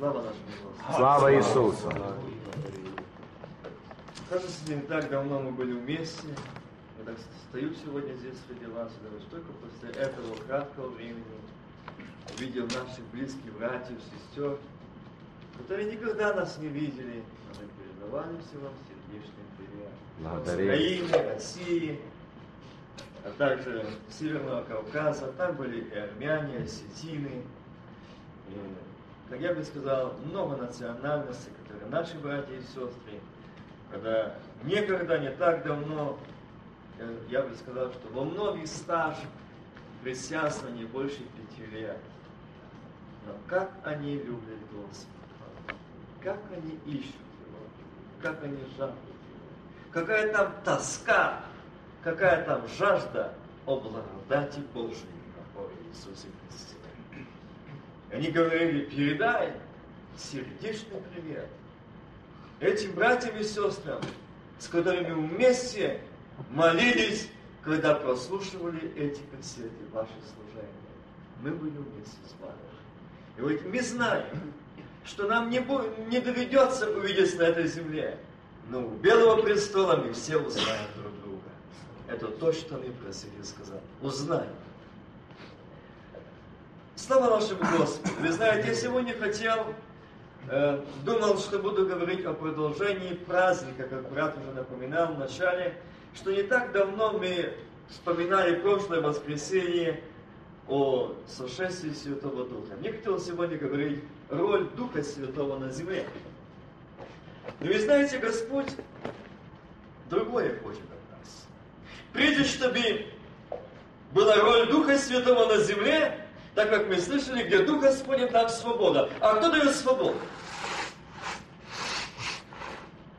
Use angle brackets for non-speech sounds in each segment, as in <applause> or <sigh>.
Слава нашему Господу. Слава Иисусу. Кажется, не так давно мы были вместе. Я так стою сегодня здесь среди вас, и даже только после этого краткого времени увидел наших близких братьев, сестер, которые никогда нас не видели, но мы передавали все вам сердечный привет. Благодарим. Украины, России, а также Северного Кавказа, там были и армяне, и осетины, и, как я бы сказал, много национальностей, которые наши братья и сестры, когда некогда, не так давно, э, я бы сказал, что во многих стаж христианства не больше пяти лет. Но как они любят Господа, как они ищут Его, как они жаждут Его, какая там тоска, какая там жажда о благодати Божьей о Иисусе Христе. Они говорили, передай сердечный привет этим братьям и сестрам, с которыми вместе молились, когда прослушивали эти кассеты, ваши служения. Мы были вместе с вами. И вот мы знаем, что нам не, будет, не доведется увидеться на этой земле, но у Белого престола мы все узнаем друг друга. Это то, что мы просили сказать. Узнаем. Слава нашему Господу. Вы знаете, я сегодня хотел, э, думал, что буду говорить о продолжении праздника, как брат уже напоминал в начале, что не так давно мы вспоминали прошлое воскресенье о сошествии Святого Духа. Мне хотелось сегодня говорить роль Духа Святого на земле. Но вы знаете, Господь другое хочет от нас. Прежде чтобы была роль Духа Святого на земле, так как мы слышали, где Дух Господень, там свобода. А кто дает свободу?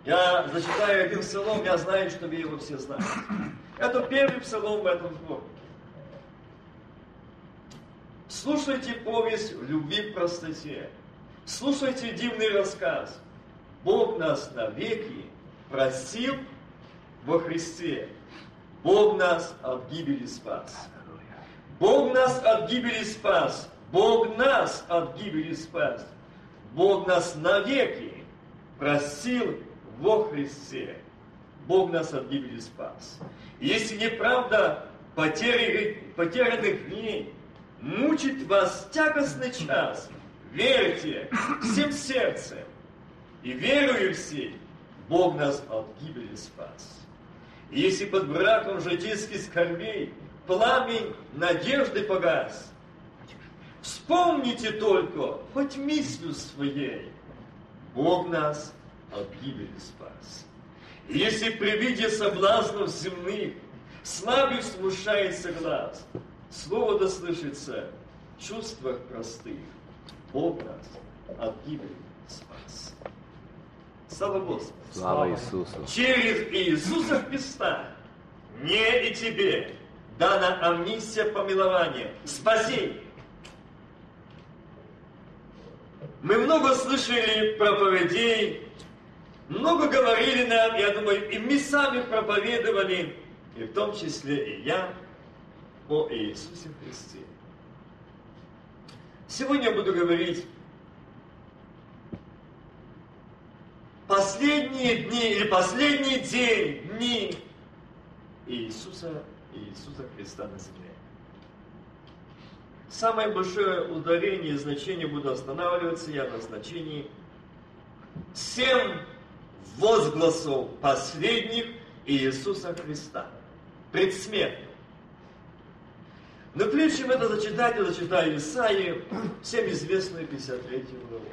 Я зачитаю один псалом, я знаю, что вы его все знаете. Это первый псалом в этом сборе. Слушайте повесть в любви к простоте. Слушайте дивный рассказ. Бог нас навеки простил во Христе. Бог нас от гибели спас. Бог нас от гибели спас. Бог нас от гибели спас. Бог нас навеки простил во Христе. Бог нас от гибели спас. Если неправда потери, потерянных дней мучит вас тягостный час, верьте всем сердцем и верую всей, Бог нас от гибели спас. Если под браком житейских скорбей пламень надежды погас, вспомните только, хоть мыслью своей, Бог нас от гибели спас. Если при виде соблазнов земных слабый смущается глаз, слово дослышится в чувствах простых, Бог нас от гибели спас. Слава Господу! Слава Иисусу! Через Иисуса Христа мне и тебе дана амнистия помилования, спасение. Мы много слышали проповедей, много говорили нам, я думаю, и мы сами проповедовали, и в том числе и я, о Иисусе Христе. Сегодня я буду говорить последние дни или последний день, дни Иисуса, Иисуса Христа на земле. Самое большое ударение и значение буду останавливаться я на значении семь возгласов последних Иисуса Христа, предсмертных. Но прежде чем это зачитать, я зачитаю Исаии, всем известную 53 главу.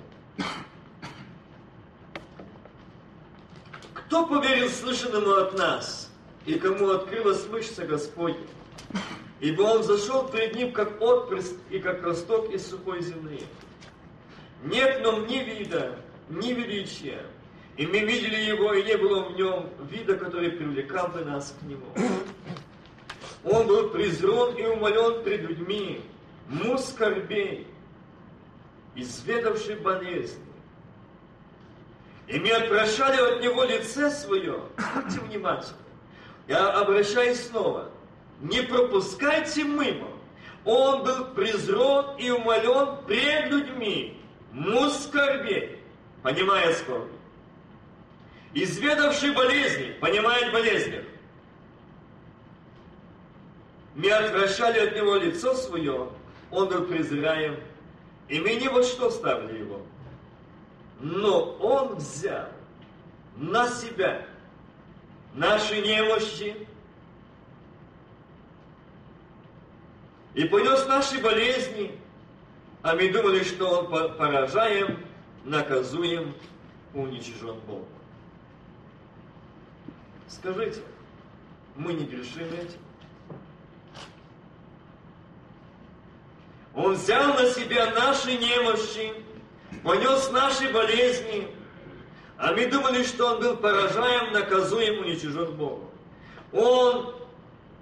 Кто поверил слышанному от нас, и кому открылась мышца Господня? Ибо Он зашел перед Ним, как отпрыск и как росток из сухой земли. Нет нам ни вида, ни величия, и мы видели Его, и не было в Нем вида, который привлекал бы нас к Нему. Он был презрен и умолен пред людьми, муж скорбей, изведавший болезни. И мы отпрашали от него лице свое. Будьте внимательны. Я обращаюсь снова. Не пропускайте мимо. Он был презрен и умолен пред людьми, муж скорбей, понимает скорби. Изведавший болезни, понимает болезни. Мы отвращали от него лицо свое, он был презираем, и мы ни во что ставили его. Но он взял на себя наши немощи и понес наши болезни, а мы думали, что он поражаем, наказуем, уничижен Богом. Скажите, мы не грешим этим? Он взял на себя наши немощи, понес наши болезни, а мы думали, что он был поражаем, наказуем, уничижен Богом. Он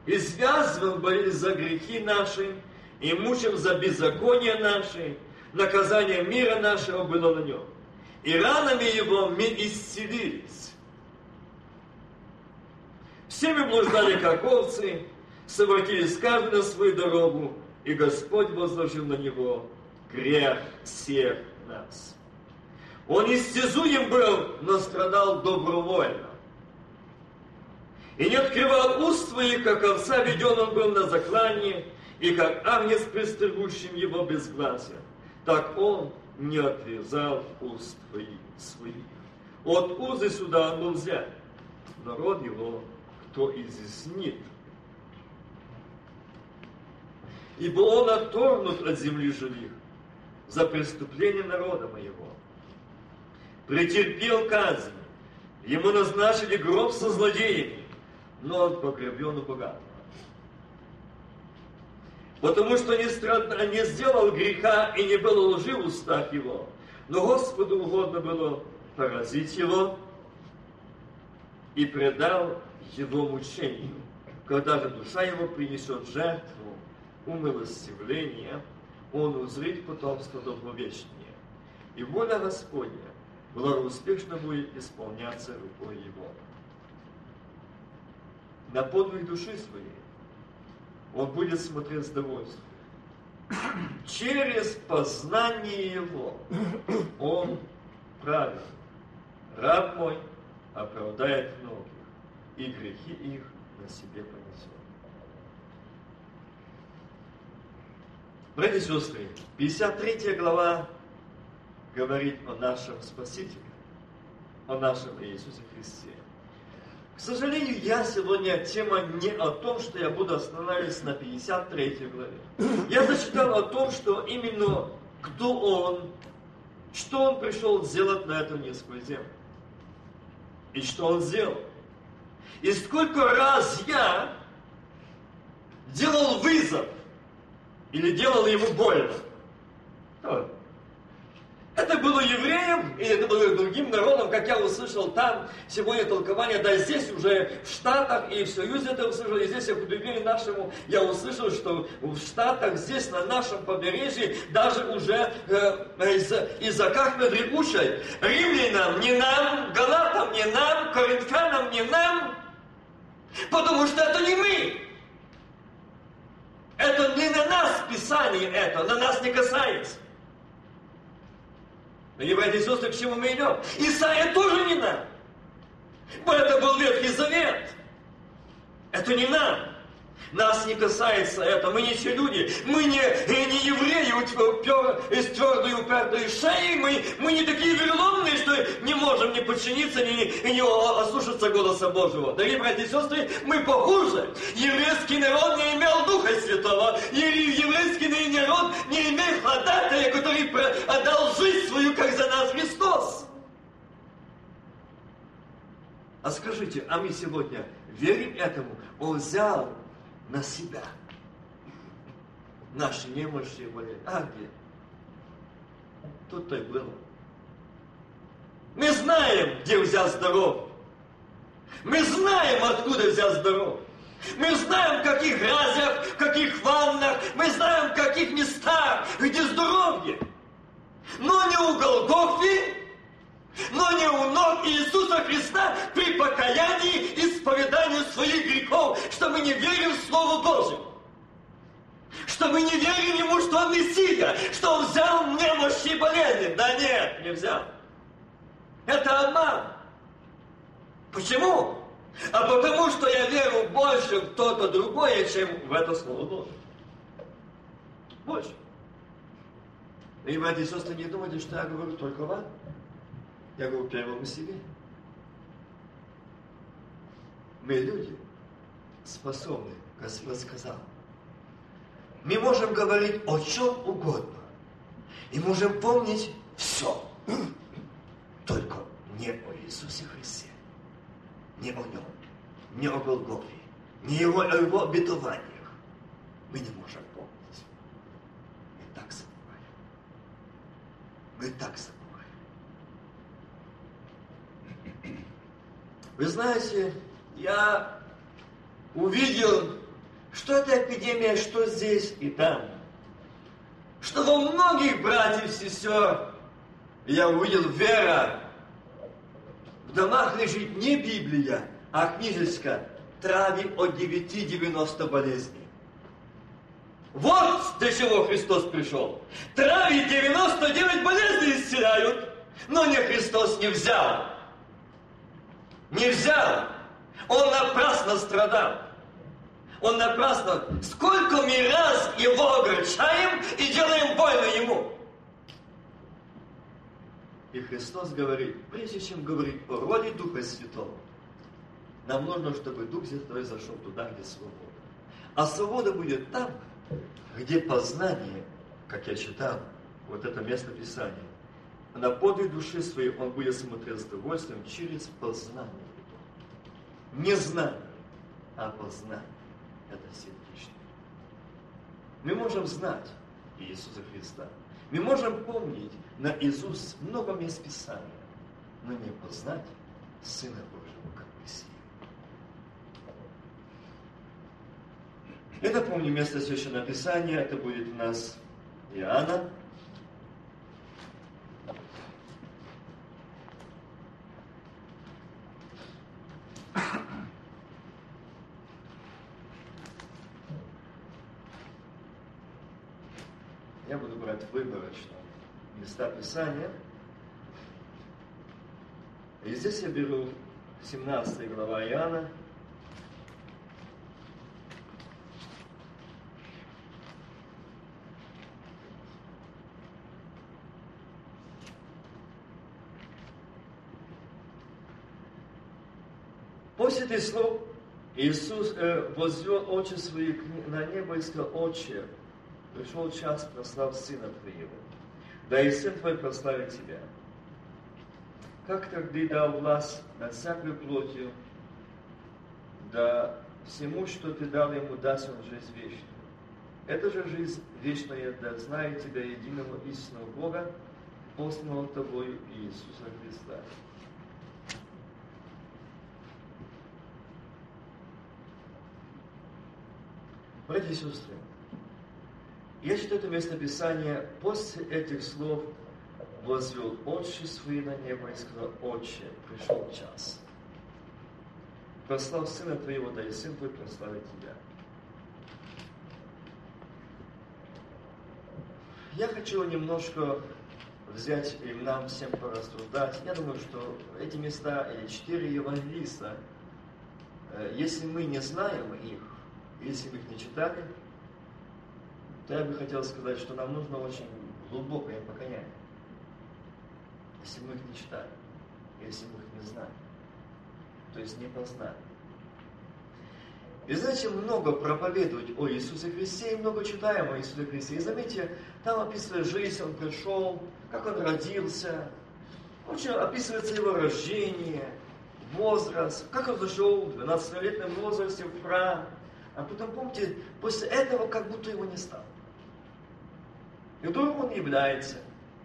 извязывал болезнь за грехи наши, и мучим за беззаконие наши, наказание мира нашего было на нем. И ранами его мы исцелились. Все мы блуждали, как овцы, совратились каждый на свою дорогу, и Господь возложил на него грех всех нас. Он истязуем был, но страдал добровольно. И не открывал уст своих, как овца, веден он был на заклании, и как агнец, пристыгущим его безгласия. Так он не отвязал уст своих. От узы суда он был взят. Народ его кто изъяснит. Ибо он отторгнут от земли живых за преступление народа моего. Претерпел казнь, ему назначили гроб со злодеями, но он погребен у богатого. Потому что не, страд... не сделал греха и не было лжи в устах его, но Господу угодно было поразить его и предал его мучению, когда же душа его принесет жертву умилостивления, он узрит потомство долговечнее. И воля Господня благоуспешно будет исполняться рукой его. На подвиг души своей он будет смотреть с довольствием. Через познание его он правил. Раб мой оправдает многих, и грехи их на себе понесет. Братья и сестры, 53 глава говорит о нашем Спасителе, о нашем Иисусе Христе. К сожалению, я сегодня тема не о том, что я буду останавливаться на 53 главе. Я зачитал о том, что именно кто Он, что Он пришел сделать на эту низкую землю. И что Он сделал. И сколько раз я делал вызов или делал ему больно. Это было евреям, и это было другим народам, как я услышал там сегодня толкование, да здесь уже в Штатах и в Союзе это услышал, и здесь я по доверию нашему, я услышал, что в Штатах, здесь на нашем побережье, даже уже э, из, из-за кафедры учат, римлянам не нам, галатам не нам, коринфянам не нам, потому что это не мы. Это не на нас Писание это, на нас не касается. И сестры, к чему мы идем? Исаия тоже не нам. Это был Ветхий Завет. Это не нам. Нас не касается это. Мы не те люди. Мы не, не евреи из твердой упертой шеи. Мы, мы не такие вероломные, что не можем не подчиниться, не, не ослушаться голоса Божьего. Дорогие братья и сестры, мы похуже. Еврейский народ не имел Духа Святого. Еврейский народ не имел ходатая, который отдал жизнь свою, как за нас Христос. А скажите, а мы сегодня верим этому? Он взял на себя. Наши немощи были. А где? Тут-то и было. Мы знаем, где взял здоров. Мы знаем, откуда взял здоров. Мы знаем, в каких грязях, в каких ваннах, мы знаем, в каких местах, где здоровье. Но не у Голгофи, но не у ног Иисуса Христа при покаянии и исповедании своих грехов, что мы не верим в Слово Божие. Что мы не верим ему, что он Мессия, что он взял немощи и болезни. Да нет, не взял. Это обман. Почему? А потому что я верю больше в то-то другое, чем в это Слово Божие. Больше. И, братья и сестры, не думайте, что я говорю только вам. Я говорю первому себе. Мы люди способны, Господь сказал. Мы можем говорить о чем угодно. И можем помнить все. <clears throat> Только не о Иисусе Христе. Не о Нем. Не о Голгофе. Не его, о Его обетованиях. Мы не можем помнить. Мы так забываем. Мы так забываем. Вы знаете, я увидел, что это эпидемия, что здесь и там. Что во многих братьев и сестер я увидел вера. В домах лежит не Библия, а книжечка «Трави от 9-90 болезней». Вот для чего Христос пришел. Трави 99 болезней исцеляют, но не Христос не взял. Не взял. Он напрасно страдал. Он напрасно. Сколько мы раз его огорчаем и делаем больно ему. И Христос говорит, прежде чем говорить о роли Духа Святого, нам нужно, чтобы Дух Святой зашел туда, где свобода. А свобода будет там, где познание, как я читал, вот это место Писания, на подвиг души своей он будет смотреть с удовольствием через познание. Не знание, а познание. Это сердечное. Мы можем знать Иисуса Христа. Мы можем помнить наизусть много мест Писания, но не познать Сына Божьего как Мессию. Я напомню место Священного Писания, это будет у нас Иоанна, Я буду брать выборочно места Писания. И здесь я беру 17 глава Иоанна, После этих слов Иисус э, возвел очи свои на небо и сказал, Отче, пришел час, прослав Сына Твоего, да и Сын Твой прославит Тебя. Как тогда дал власть над всякой плотью, да всему, что Ты дал Ему, даст Он жизнь вечную. Это же жизнь вечная, да знает Тебя, единого истинного Бога, посланного Тобою Иисуса Христа. Братья и сестры, я читаю это местописание, после этих слов возвел очи свои на небо и сказал, Отче, пришел час. Прослав Сына Твоего, да и Сын Твой прославит Тебя. Я хочу немножко взять и нам всем порассуждать. Я думаю, что эти места, или четыре евангелиста, э, если мы не знаем их, если мы их не читали, то я бы хотел сказать, что нам нужно очень глубокое покаяние. Если мы их не читали, если мы их не знали, то есть не познали. И знаете, много проповедовать о Иисусе Христе и много читаем о Иисусе Христе. И заметьте, там описывается жизнь, Он пришел, как Он родился, очень описывается Его рождение, возраст, как Он зашел в 12-летнем возрасте в храм, а потом, помните, после этого как будто его не стало. Вдруг он является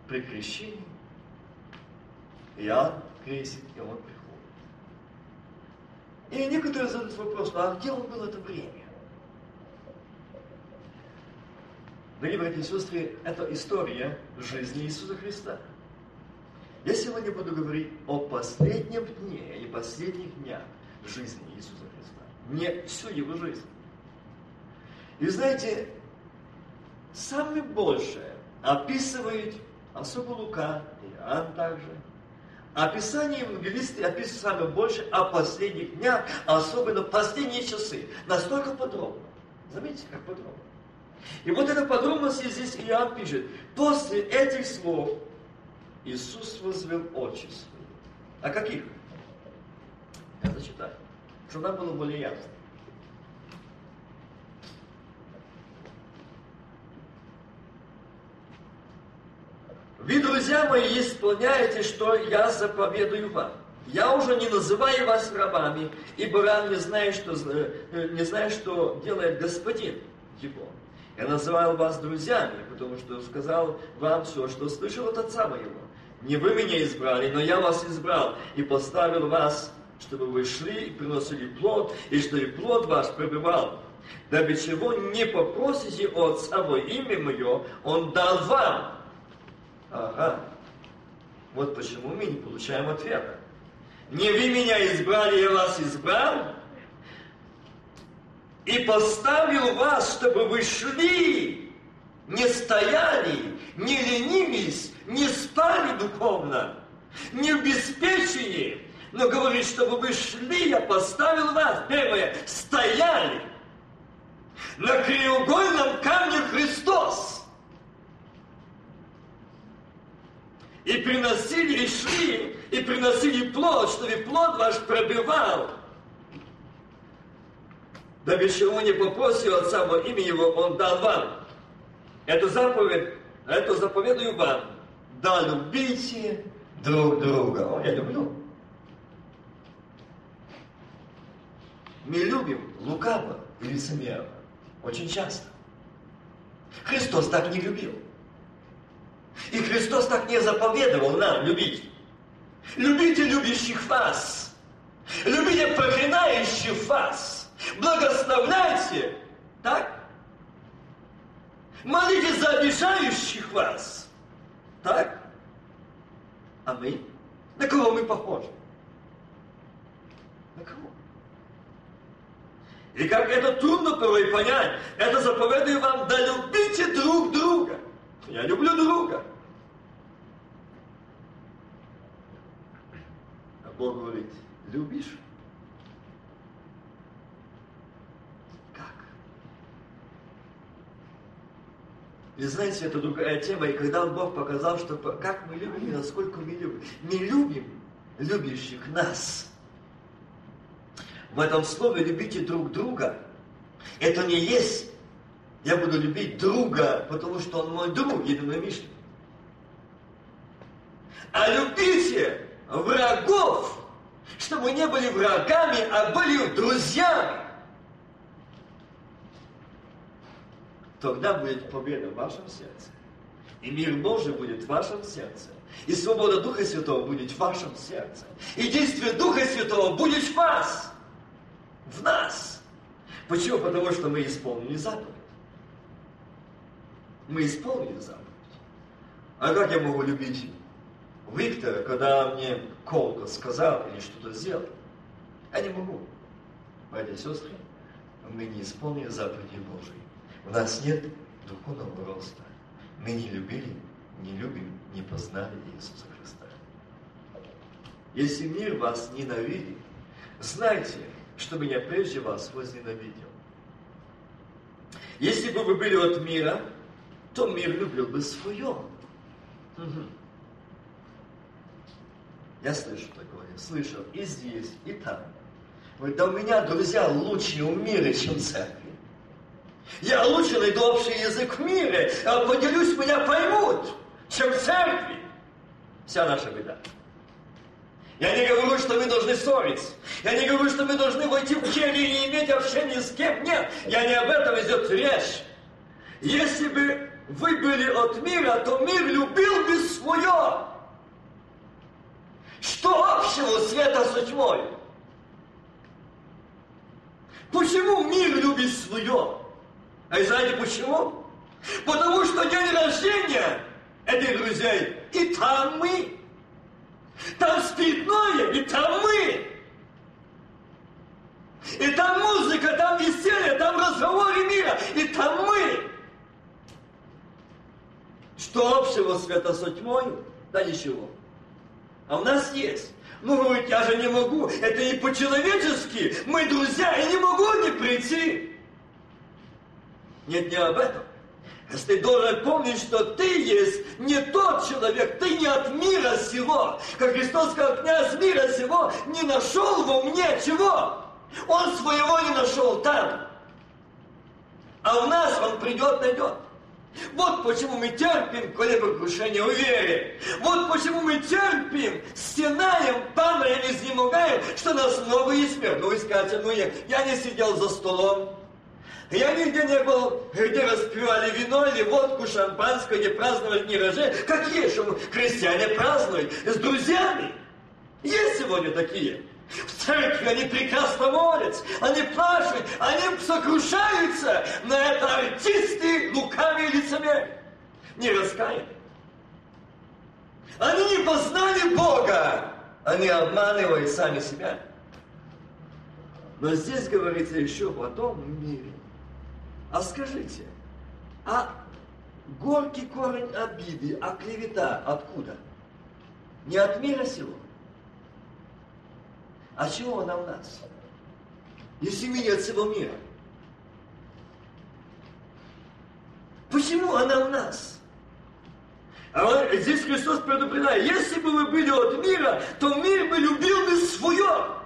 при крещении. Иоанн крестит, и он приходит. И некоторые задают вопрос, а где он был это время? Дорогие братья и сестры, это история жизни Иисуса Христа. Я сегодня буду говорить о последнем дне и последних днях жизни Иисуса Христа. Не всю его жизнь. И знаете, самое большее описывает особо Лука, Иоанн также. Описание евангелисты описывают самое больше о последних днях, а особенно последние часы. Настолько подробно. Заметьте, как подробно. И вот эта подробность здесь Иоанн пишет. После этих слов Иисус возвел очи свои. А каких? Я зачитаю, чтобы нам было более ясно. Вы, друзья мои, исполняете, что я заповедую вам. Я уже не называю вас рабами, ибо раб не знает, что, э, не знает, что делает господин его. Я называл вас друзьями, потому что сказал вам все, что слышал от отца моего. Не вы меня избрали, но я вас избрал и поставил вас, чтобы вы шли и приносили плод, и что и плод ваш пребывал. Дабы чего не попросите от во имя Мое, Он дал вам. Ага. Вот почему мы не получаем ответа. Не вы меня избрали, я вас избрал, и поставил вас, чтобы вы шли, не стояли, не ленились, не спали духовно, не в беспечении, но говорит, чтобы вы шли, я поставил вас, первое, стояли на краеугольном камне Христос. И приносили, и шли, и приносили плод, чтобы плод ваш пробивал. Да без чего не попросил Отца во имя Его, Он дал вам. Эту заповедь, эту заповедую вам. Да любите друг друга. О, я люблю. Мы любим лукаво и лицемерно. Очень часто. Христос так не любил. И Христос так не заповедовал нам любить. Любите любящих вас. Любите проклинающих вас. Благословляйте. Так? Молитесь за обижающих вас. Так? А мы? На кого мы похожи? На кого? И как это трудно порой понять, это заповедую вам, да любите друг друга. Я люблю друга. Бог говорит, любишь? Как? И знаете, это другая тема, и когда Бог показал, что как мы любим и насколько мы любим. Мы любим любящих нас – в этом слове любите друг друга. Это не есть я буду любить друга, потому что он мой друг, единомышленник. А любите врагов, чтобы не были врагами, а были друзьями. Тогда будет победа в вашем сердце. И мир Божий будет в вашем сердце. И свобода Духа Святого будет в вашем сердце. И действие Духа Святого будет в вас в нас. Почему? Потому что мы исполнили заповедь. Мы исполнили заповедь. А как я могу любить Виктора, когда мне колко сказал или что-то сделал? Я не могу. Братья и сестры, мы не исполнили заповеди Божьей. У нас нет духовного роста. Мы не любили, не любим, не познали Иисуса Христа. Если мир вас ненавидит, знайте, что меня прежде вас возненавидел. Если бы вы были от мира, то мир любил бы свое. Угу. Я слышу такое, слышал и здесь, и там. Говорит, да у меня друзья лучше в мире, чем церкви. Я лучше найду общий язык в мире, а поделюсь, меня поймут, чем в церкви. Вся наша беда. Я не говорю, что вы должны ссориться. Я не говорю, что вы должны войти в келью и иметь общение с кем. Нет, я не об этом идет речь. Если бы вы были от мира, то мир любил бы свое. Что общего света с тьмой? Почему мир любит свое? А и знаете почему? Потому что день рождения этих друзей и там мы. Там спиртное, и там мы. И там музыка, там веселье, там разговоры мира, и там мы. Что общего света с тьмою? Да ничего. А у нас есть. Ну, говорит, я же не могу, это не по-человечески, мы друзья, я не могу не прийти. Нет, не об этом. Ты должен помнить, что ты есть не тот человек, ты не от мира сего. Как Христос сказал, князь мира сего не нашел во мне чего? Он своего не нашел там. А у нас он придет, найдет. Вот почему мы терпим колебокрушение в вере. Вот почему мы терпим, стенаем, падаем, изнемогаем, что нас много смерть. Ну, искать, ну, я, я не сидел за столом, я нигде не был, где распивали вино или водку, шампанское, где праздновали дни рождения. Какие же крестьяне празднуют? С друзьями. Есть сегодня такие. В церкви они прекрасно молятся, они плачут, они сокрушаются, но это артисты, лукавые лицемеры, не раскаяны. Они не познали Бога, они обманывают сами себя. Но здесь говорится еще о том мире. А скажите, а горький корень обиды, а клевета откуда? Не от мира сего? А чего она у нас? Если меня всего мира. Почему она у нас? А он, здесь Христос предупреждает, если бы вы были от мира, то мир бы любил бы свое.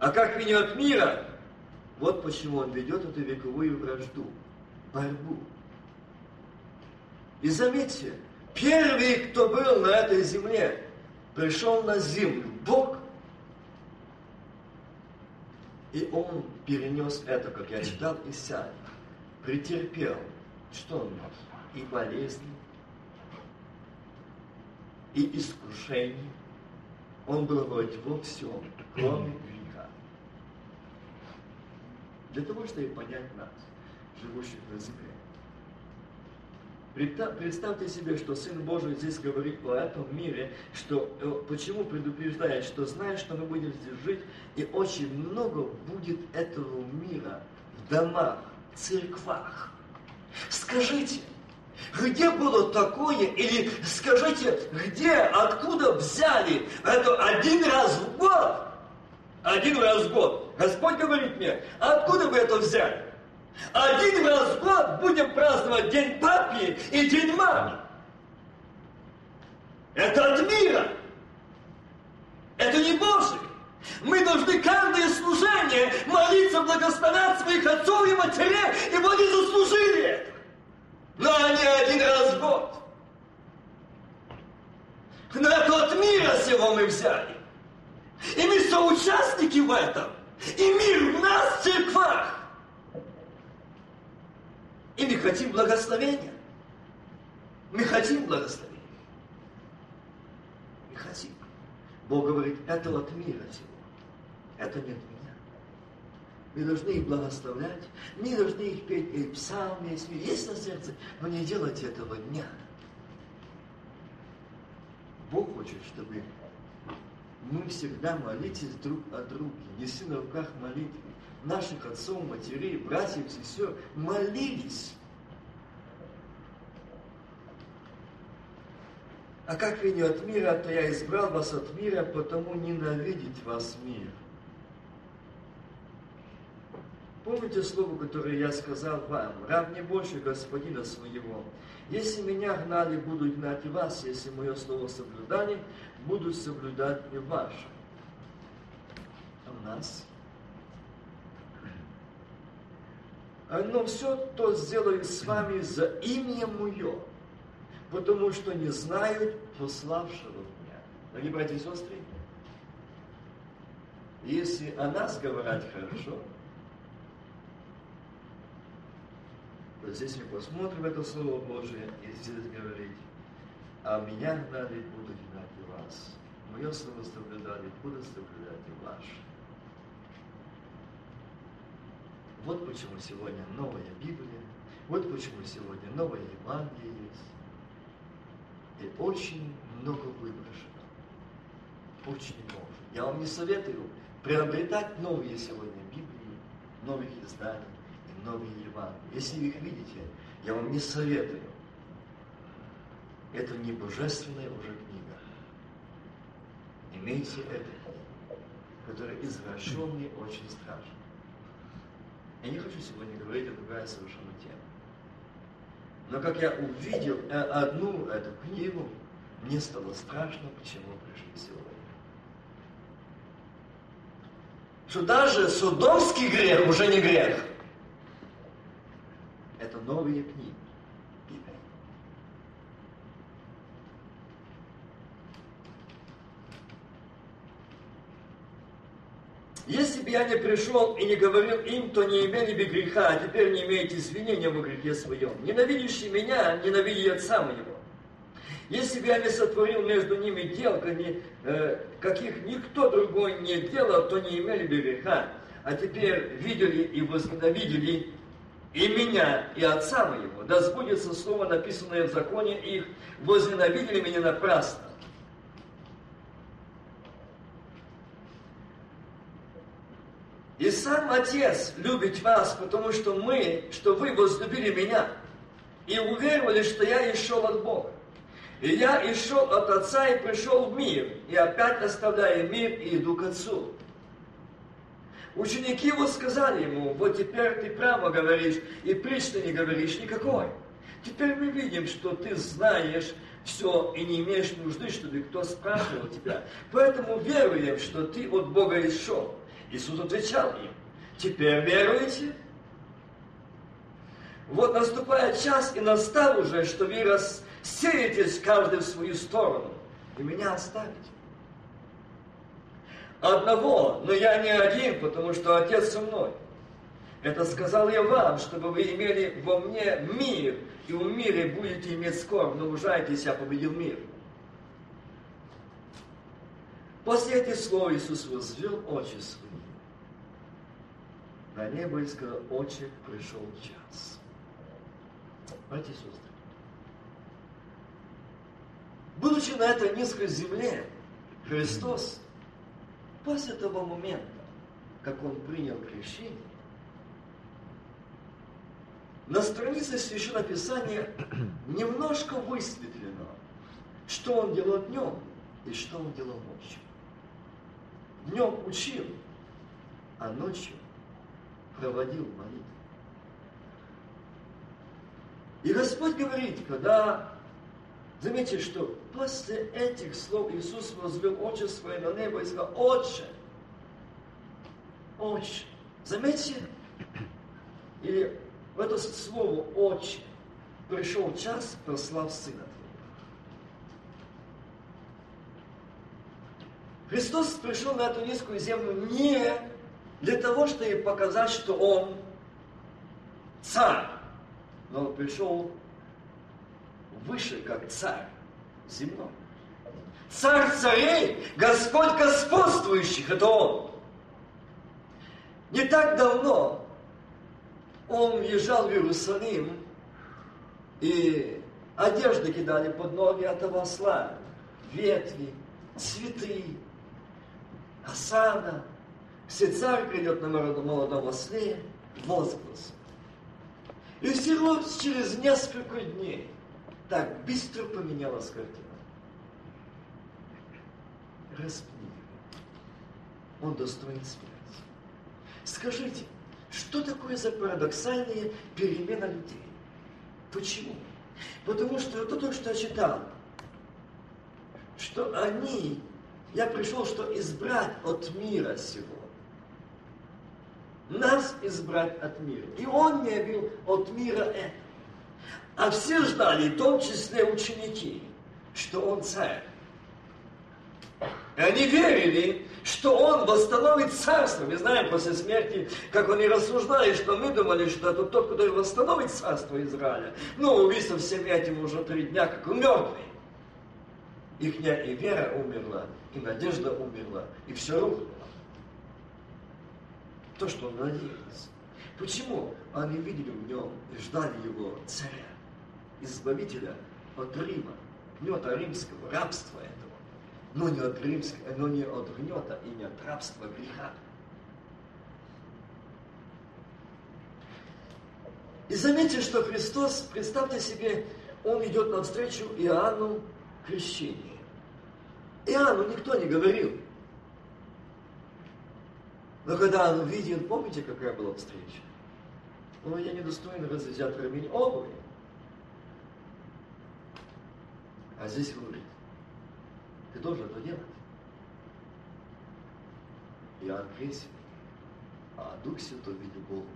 А как не от мира, вот почему он ведет эту вековую вражду, борьбу. И заметьте, первый, кто был на этой земле, пришел на землю Бог, и он перенес это, как я читал Исаия, претерпел. Что он нес? И болезни, и искушения. Он был вроде во всем, кроме греха. Для того, чтобы понять нас, живущих на земле. Представьте себе, что Сын Божий здесь говорит о этом мире, что э, почему предупреждает, что знает, что мы будем здесь жить, и очень много будет этого мира в домах, церквах. Скажите, где было такое, или скажите, где, откуда взяли это один раз в год? Один раз в год. Господь говорит мне, откуда вы это взяли? Один раз в год будем праздновать День папи и День мамы. Это от мира. Это не Божий. Мы должны каждое служение молиться, благословлять своих отцов и матерей, ибо они заслужили это. Но они один раз в год. Но это от мира всего мы взяли. И мы соучастники в этом. И мир в нас в церквах. И мы хотим благословения. Мы хотим благословения. Мы хотим. Бог говорит, это от мира всего. Это не от меня. Мы должны их благословлять, мы должны их петь и псалмы, если есть на сердце, но не делайте этого дня. Бог хочет, чтобы мы всегда молитесь друг о друге, неси на руках молитвы наших отцов, матерей, братьев, сестер молились. А как вы не от мира, то я избрал вас от мира, потому ненавидеть вас мир. Помните слово, которое я сказал вам? Раб не больше господина своего. Если меня гнали, буду гнать и вас. Если мое слово соблюдали, буду соблюдать и ваше. А нас но все то сделаю с вами за имя Мое, потому что не знают пославшего меня. Дорогие братья и сестры, если о нас говорят хорошо, то здесь мы посмотрим это Слово Божие, и здесь говорить, а меня гнали, буду гнать и вас. Мое слово соблюдали, буду соблюдать и ваше. Вот почему сегодня новая Библия, вот почему сегодня новое Евангелие есть. И очень много выброшено. Очень много. Я вам не советую приобретать новые сегодня Библии, новых изданий и новые Евангелия. Если вы их видите, я вам не советую. Это не божественная уже книга. Имейте это, которая извращенный очень страшно. Я не хочу сегодня говорить о другая совершенно тема. Но как я увидел э, одну эту книгу, мне стало страшно, к чему пришли сегодня. Что даже судомский грех уже не грех. Это новые книги. Если бы я не пришел и не говорил им, то не имели бы греха, а теперь не имеете извинения в грехе своем. Ненавидящий меня, ненавиди отца моего. Если бы я не сотворил между ними дел, э, каких никто другой не делал, то не имели бы греха. А теперь видели и возненавидели и меня, и отца моего. Да сбудется слово, написанное в законе их, возненавидели меня напрасно. И сам Отец любит вас, потому что мы, что вы возлюбили меня и уверовали, что я и от Бога. И я и от Отца и пришел в мир, и опять оставляю мир и иду к Отцу. Ученики его сказали ему, вот теперь ты прямо говоришь, и прично не говоришь никакой. Теперь мы видим, что ты знаешь все и не имеешь нужды, чтобы кто спрашивал тебя. Поэтому веруем, что ты от Бога и. Иисус отвечал им, теперь веруете? Вот наступает час, и настал уже, что вы рассеетесь каждый в свою сторону, и меня оставите. Одного, но я не один, потому что Отец со мной. Это сказал я вам, чтобы вы имели во мне мир, и в мире будете иметь скорбь, но ужайтесь, я победил мир. После этих слов Иисус возвел очи свои на небо и сказал, «Отче, пришел час». Братья и сестры, будучи на этой низкой земле, Христос после того момента, как Он принял крещение, на странице Священного Писания <clears throat> немножко высветлено, что Он делал днем и что Он делал ночью. Днем учил, а ночью проводил молитву. И Господь говорит, когда, заметьте, что после этих слов Иисус возвел очи свои на небо и сказал, Отче, Отче, заметьте, или в это слово Отче пришел час, прослав Сына Твоего. Христос пришел на эту низкую землю не для того, чтобы показать, что он царь. Но он пришел выше, как царь земной. Царь царей, Господь господствующих, это он. Не так давно он въезжал в Иерусалим, и одежды кидали под ноги от осла, ветви, цветы, осада – все царь придет на молодом осле, возглас. И всего через несколько дней так быстро поменялась картина. Распни Он достоин смерти. Скажите, что такое за парадоксальные перемены людей? Почему? Потому что это то, что я читал, что они, я пришел, что избрать от мира сего нас избрать от мира. И он не был от мира это. А все ждали, в том числе ученики, что он царь. И они верили, что он восстановит царство. Мы знаем после смерти, как они рассуждали, что мы думали, что это тот, который восстановит царство Израиля. Но убийство всем этим уже три дня, как он мертвый. Их и вера умерла, и надежда умерла, и все рухнуло то, что он надеялся. Почему они видели в нем и ждали его царя, избавителя от Рима, гнета римского, рабства этого, но не от римского, но не от гнета и не от рабства греха. И заметьте, что Христос, представьте себе, Он идет навстречу Иоанну крещение. Иоанну никто не говорил. Но когда он видел, помните, какая была встреча? Ну, я недостоин развязать ремень обуви. А здесь говорит, ты должен это делать. Иоанн крестит, а Дух Святой в виде Бога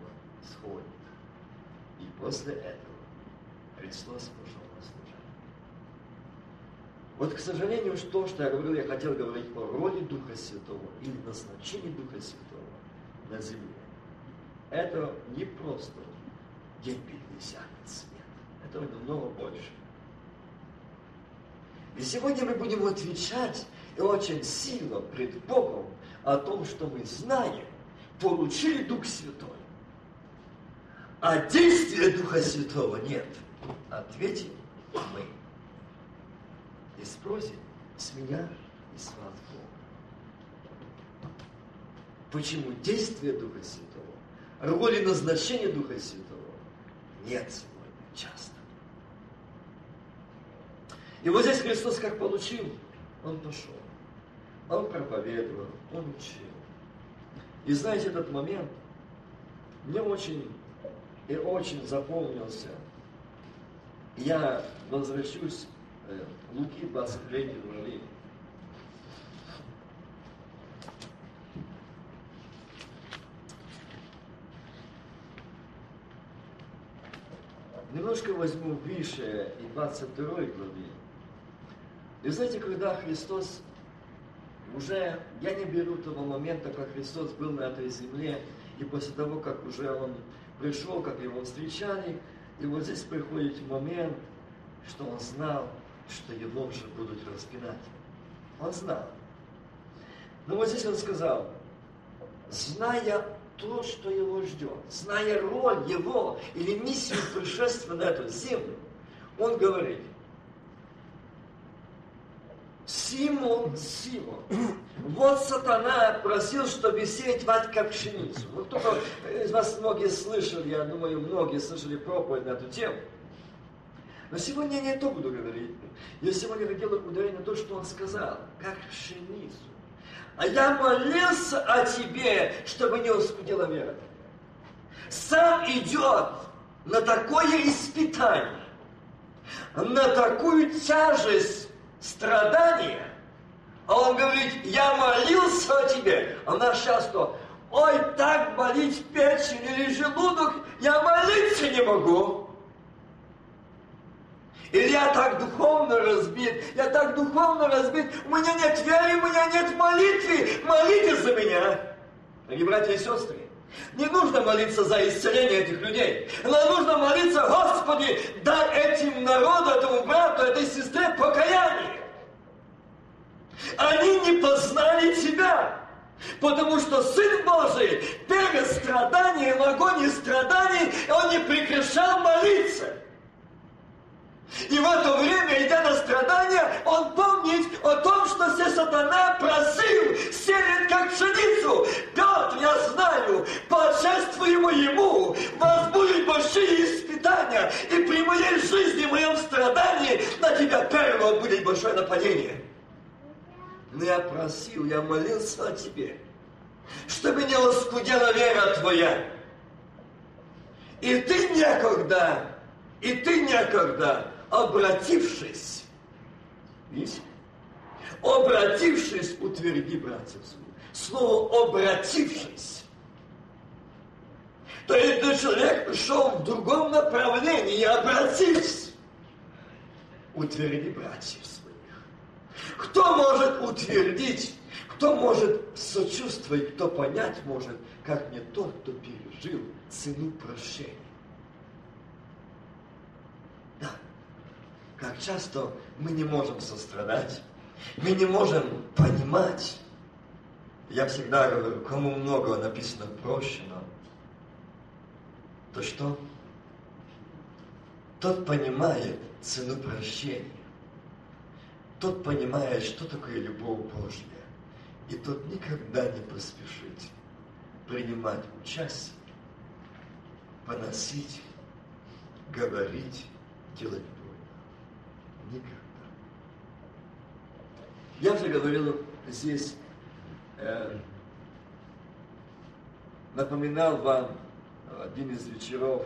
сходит. И после этого Христос пошел на служение. Вот, к сожалению, то, что я говорил, я хотел говорить о роли Духа Святого или назначении Духа Святого на земле. Это не просто день Пятидесятницы, нет. Это намного больше. И сегодня мы будем отвечать и очень сильно пред Богом о том, что мы знаем, получили Дух Святой. А действия Духа Святого нет. Ответим мы. И спросим с меня и с вас Бога. Почему действия Духа Святого, роли назначения Духа Святого нет сегодня часто. И вот здесь Христос как получил, Он пошел. Он проповедовал, Он учил. И знаете, этот момент мне очень и очень запомнился. Я возвращусь э, Луки 23 главе. Немножко возьму выше и 22 главе. И знаете, когда Христос уже, я не беру того момента, как Христос был на этой земле, и после того, как уже Он пришел, как его встречали, и вот здесь приходит момент, что Он знал, что Его уже будут распинать. Он знал. Но вот здесь Он сказал, зная то, что его ждет, зная роль его или миссию пришествия на эту землю, он говорит, Симон, Симон, вот сатана просил, чтобы сеять вать как пшеницу. Вот кто из вас многие слышали, я думаю, многие слышали проповедь на эту тему. Но сегодня я не то буду говорить. Я сегодня хотел ударить на то, что он сказал, как пшеницу. А я молился о тебе, чтобы не ускудела вера. Сам идет на такое испытание, на такую тяжесть страдания, а он говорит, я молился о тебе. А наш сейчас что? Ой, так болит печень или желудок, я молиться не могу. Или я так духовно разбит, я так духовно разбит, у меня нет веры, у меня нет молитвы, молитесь за меня. Дорогие братья и сестры, не нужно молиться за исцеление этих людей. Но нужно молиться, Господи, дай этим народу, этому брату, этой сестре покаяние. Они не познали Тебя. Потому что Сын Божий перед страданием, огонь страданий, Он не прекращал молиться. И в это время, идя на страдания, он помнит о том, что все сатана просил, селит как пшеницу. Петр, я знаю, пошествуемо ему, вас будут большие испытания, и при моей жизни, моем страдании на тебя первого будет большое нападение. Но я просил, я молился о тебе, чтобы не оскудела вера твоя. И ты некогда, и ты некогда обратившись, видите, обратившись, утверди своих. Слово обратившись. То есть человек шел в другом направлении, обратившись. Утверди братьев своих. Кто может утвердить, кто может сочувствовать, кто понять может, как не тот, кто пережил цену прощения. Как часто мы не можем сострадать, мы не можем понимать. Я всегда говорю, кому много написано прощено, то что? Тот понимает цену прощения. Тот понимает, что такое любовь Божья. И тот никогда не поспешит принимать участие, поносить говорить, делать Никогда. Я уже говорил здесь, э, напоминал вам один из вечеров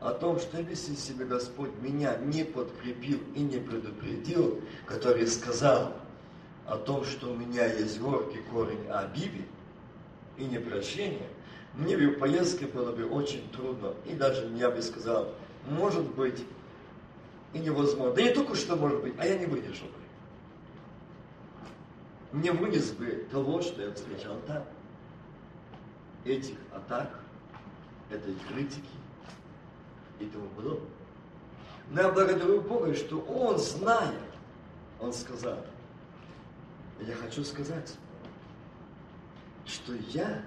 о том, что если себе Господь меня не подкрепил и не предупредил, который сказал о том, что у меня есть горький корень обиды и непрощения, мне в поездке было бы очень трудно, и даже я бы сказал, может быть, и невозможно. Да не только что может быть, а я не выдержал бы. Не вынес бы того, что я встречал там. Этих атак, этой критики и тому подобное. Но я благодарю Бога, что Он знает, Он сказал, я хочу сказать, что я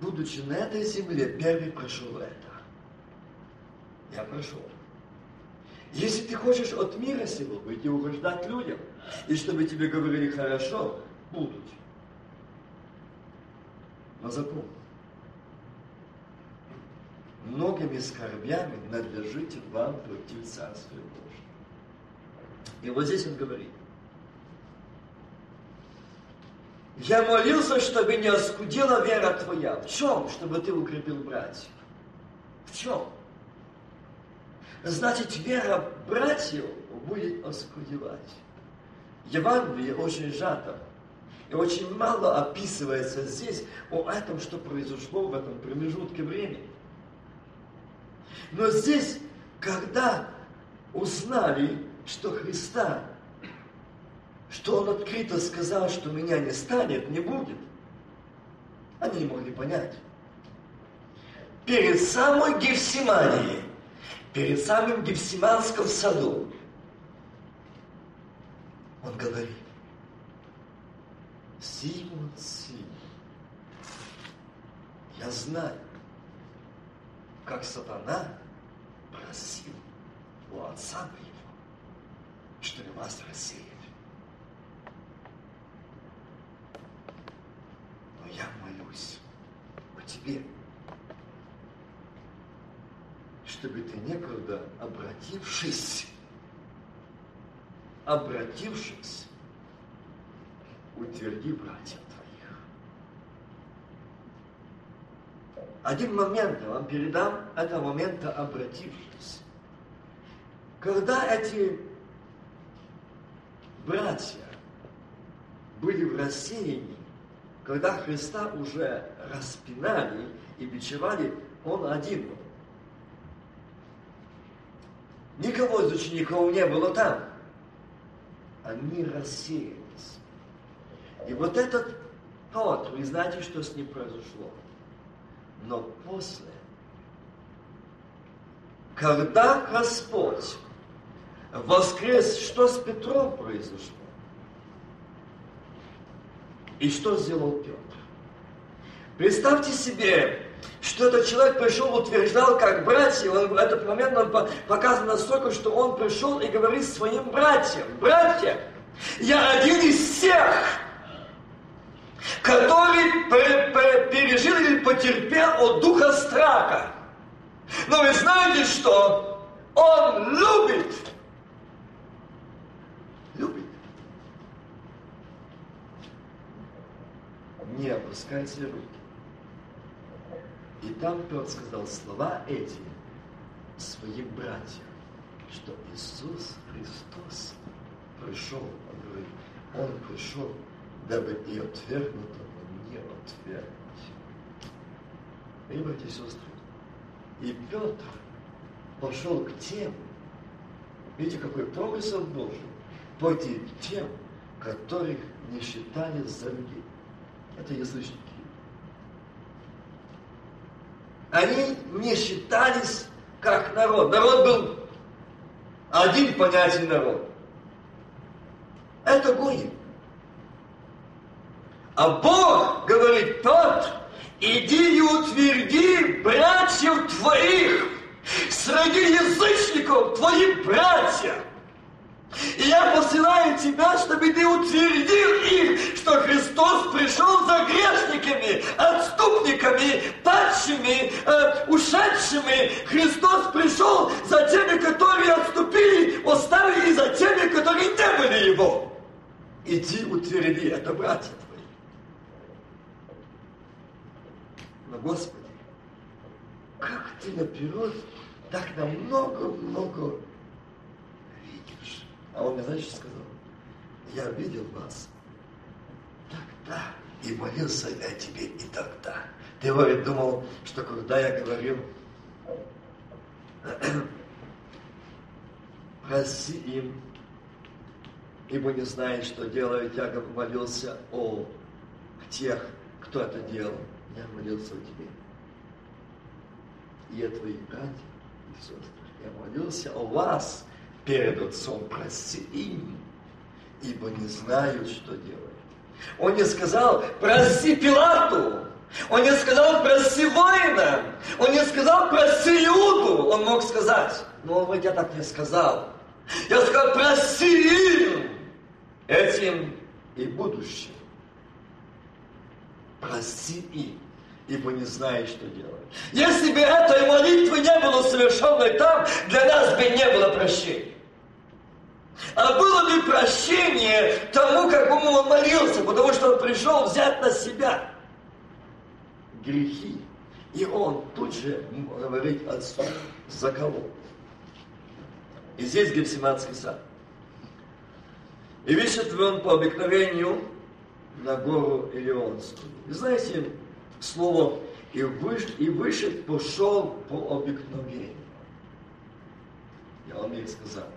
будучи на этой земле, первый прошел это. Я прошел. Если ты хочешь от мира сего быть и угождать людям, и чтобы тебе говорили хорошо, будут. Но запомни, многими скорбями надлежите вам пройти в Царствие. И вот здесь он говорит, Я молился, чтобы не оскудела вера твоя. В чем? Чтобы ты укрепил братьев. В чем? Значит, вера братьев будет оскудевать. Евангелие очень сжато. И очень мало описывается здесь о этом, что произошло в этом промежутке времени. Но здесь, когда узнали, что Христа что он открыто сказал, что меня не станет, не будет. Они не могли понять. Перед самой Гефсиманией, перед самым Гефсиманским саду, он говорит, Симон, Симон, я знаю, как сатана просил у отца моего, чтобы вас рассеять. я молюсь о тебе, чтобы ты некогда обратившись, обратившись, утверди братьев твоих. Один момент я вам передам, это момента обратившись. Когда эти братья были в рассеянии, когда Христа уже распинали и бичевали, он один был. Никого из учеников не было там. Они рассеялись. И вот этот тот, вы знаете, что с ним произошло. Но после, когда Господь воскрес, что с Петром произошло? И что сделал Петр? Представьте себе, что этот человек пришел, утверждал, как братья, он, этот момент он показан настолько, что он пришел и говорит своим братьям, братья, я один из всех, который пережил или потерпел от духа страха. Но вы знаете что? Он любит не опускайте руки. И там Петр сказал слова эти своим братьям, что Иисус Христос пришел, он говорит, Он пришел, дабы и отвергнутого не отвергнуть. И сестры, и Петр пошел к тем, видите, какой промысел Божий, пойти к тем, которых не считали за людей это язычники. Они не считались как народ. Народ был один понятен народ. Это гои. А Бог говорит, тот, иди и утверди братьев твоих, среди язычников твои братья. И я посылаю тебя, чтобы ты утвердил их, что Христос пришел за грешниками, отступниками, падшими, э, ушедшими. Христос пришел за теми, которые отступили, оставили, и за теми, которые не были Его. Иди утверди это, братья твои. Но, Господи, как ты наперед так намного-много. А он мне, знаешь, что сказал? Я видел вас тогда и молился о тебе и тогда. Ты, говорит, думал, что когда я говорил, <clears throat> проси им, ибо не знает, что делают. Я молился о тех, кто это делал. Я молился о тебе. И о твоих братьях и сестрах. Я молился о вас перед Отцом. Прости им, ибо не знают, что делают. Он не сказал, прости Пилату. Он не сказал, прости воина. Он не сказал, прости Иуду. Он мог сказать. Но он, я так не сказал. Я сказал, прости им этим и будущим. Прости им, ибо не знаешь, что делать. Если бы этой молитвы не было совершенной там, для нас бы не было прощения. А было бы прощение тому, какому он молился, потому что он пришел взять на себя грехи. И он тут же говорит отцу, за кого? И здесь Гефсиманский сад. И вышел он по обыкновению на гору Илионскую. И знаете, слово «и, выш, и вышел пошел по обыкновению». Я вам и сказал.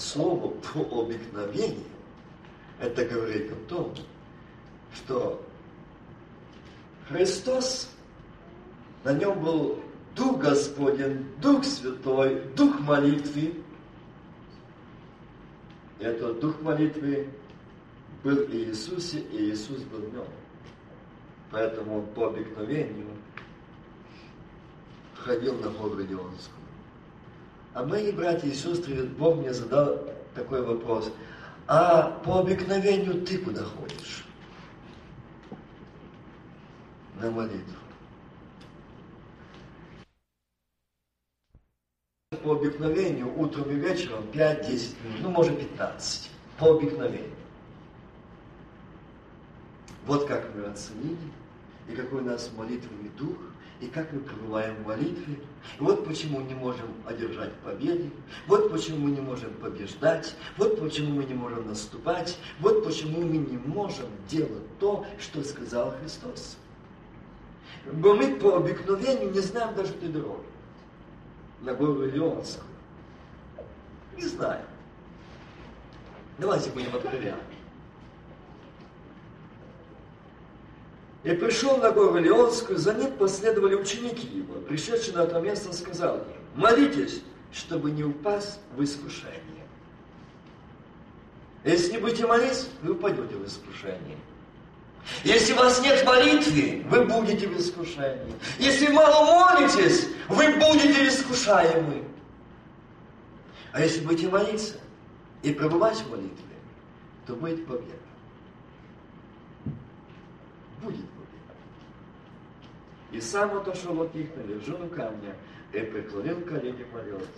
Слово «по обыкновению» это говорит о том, что Христос, на нем был Дух Господень, Дух Святой, Дух молитвы, этот дух молитвы был и Иисусе, и Иисус был в нем. Поэтому он по обыкновению ходил на гору Леонскую. А мои братья и сестры, Бог мне задал такой вопрос. А по обыкновению ты куда ходишь? На молитву. по обыкновению утром и вечером 5-10 минут, ну, может, 15, по обыкновению. Вот как мы оценили, и какой у нас молитвенный дух, и как мы пребываем в молитве. Вот почему не можем одержать победы, вот почему мы не можем побеждать, вот почему мы не можем наступать, вот почему мы не можем делать то, что сказал Христос. Бо мы по обыкновению не знаем даже той дороги на гору Леонскую? Не знаю. Давайте будем откровенны. И пришел на гору Леонскую, за ним последовали ученики его. Пришедший на это место сказал молитесь, чтобы не упасть в искушение. Если не будете молиться, вы упадете в искушение. Если у вас нет молитвы, вы будете в искушении. Если мало молитесь, вы будете искушаемы. А если будете молиться и пребывать в молитве, то будет победа. Будет победа. И сам отошел от них на вершину камня и преклонил колени молился.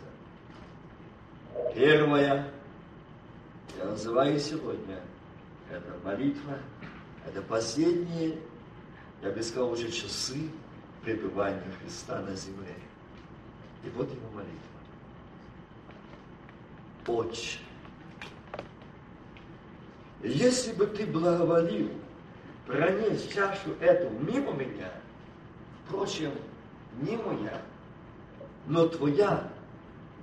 Первое, я называю сегодня, это молитва это последние, я бы сказал, уже часы пребывания Христа на земле. И вот его молитва. Отче, если бы ты благоволил пронес чашу эту мимо меня, впрочем, не моя, но твоя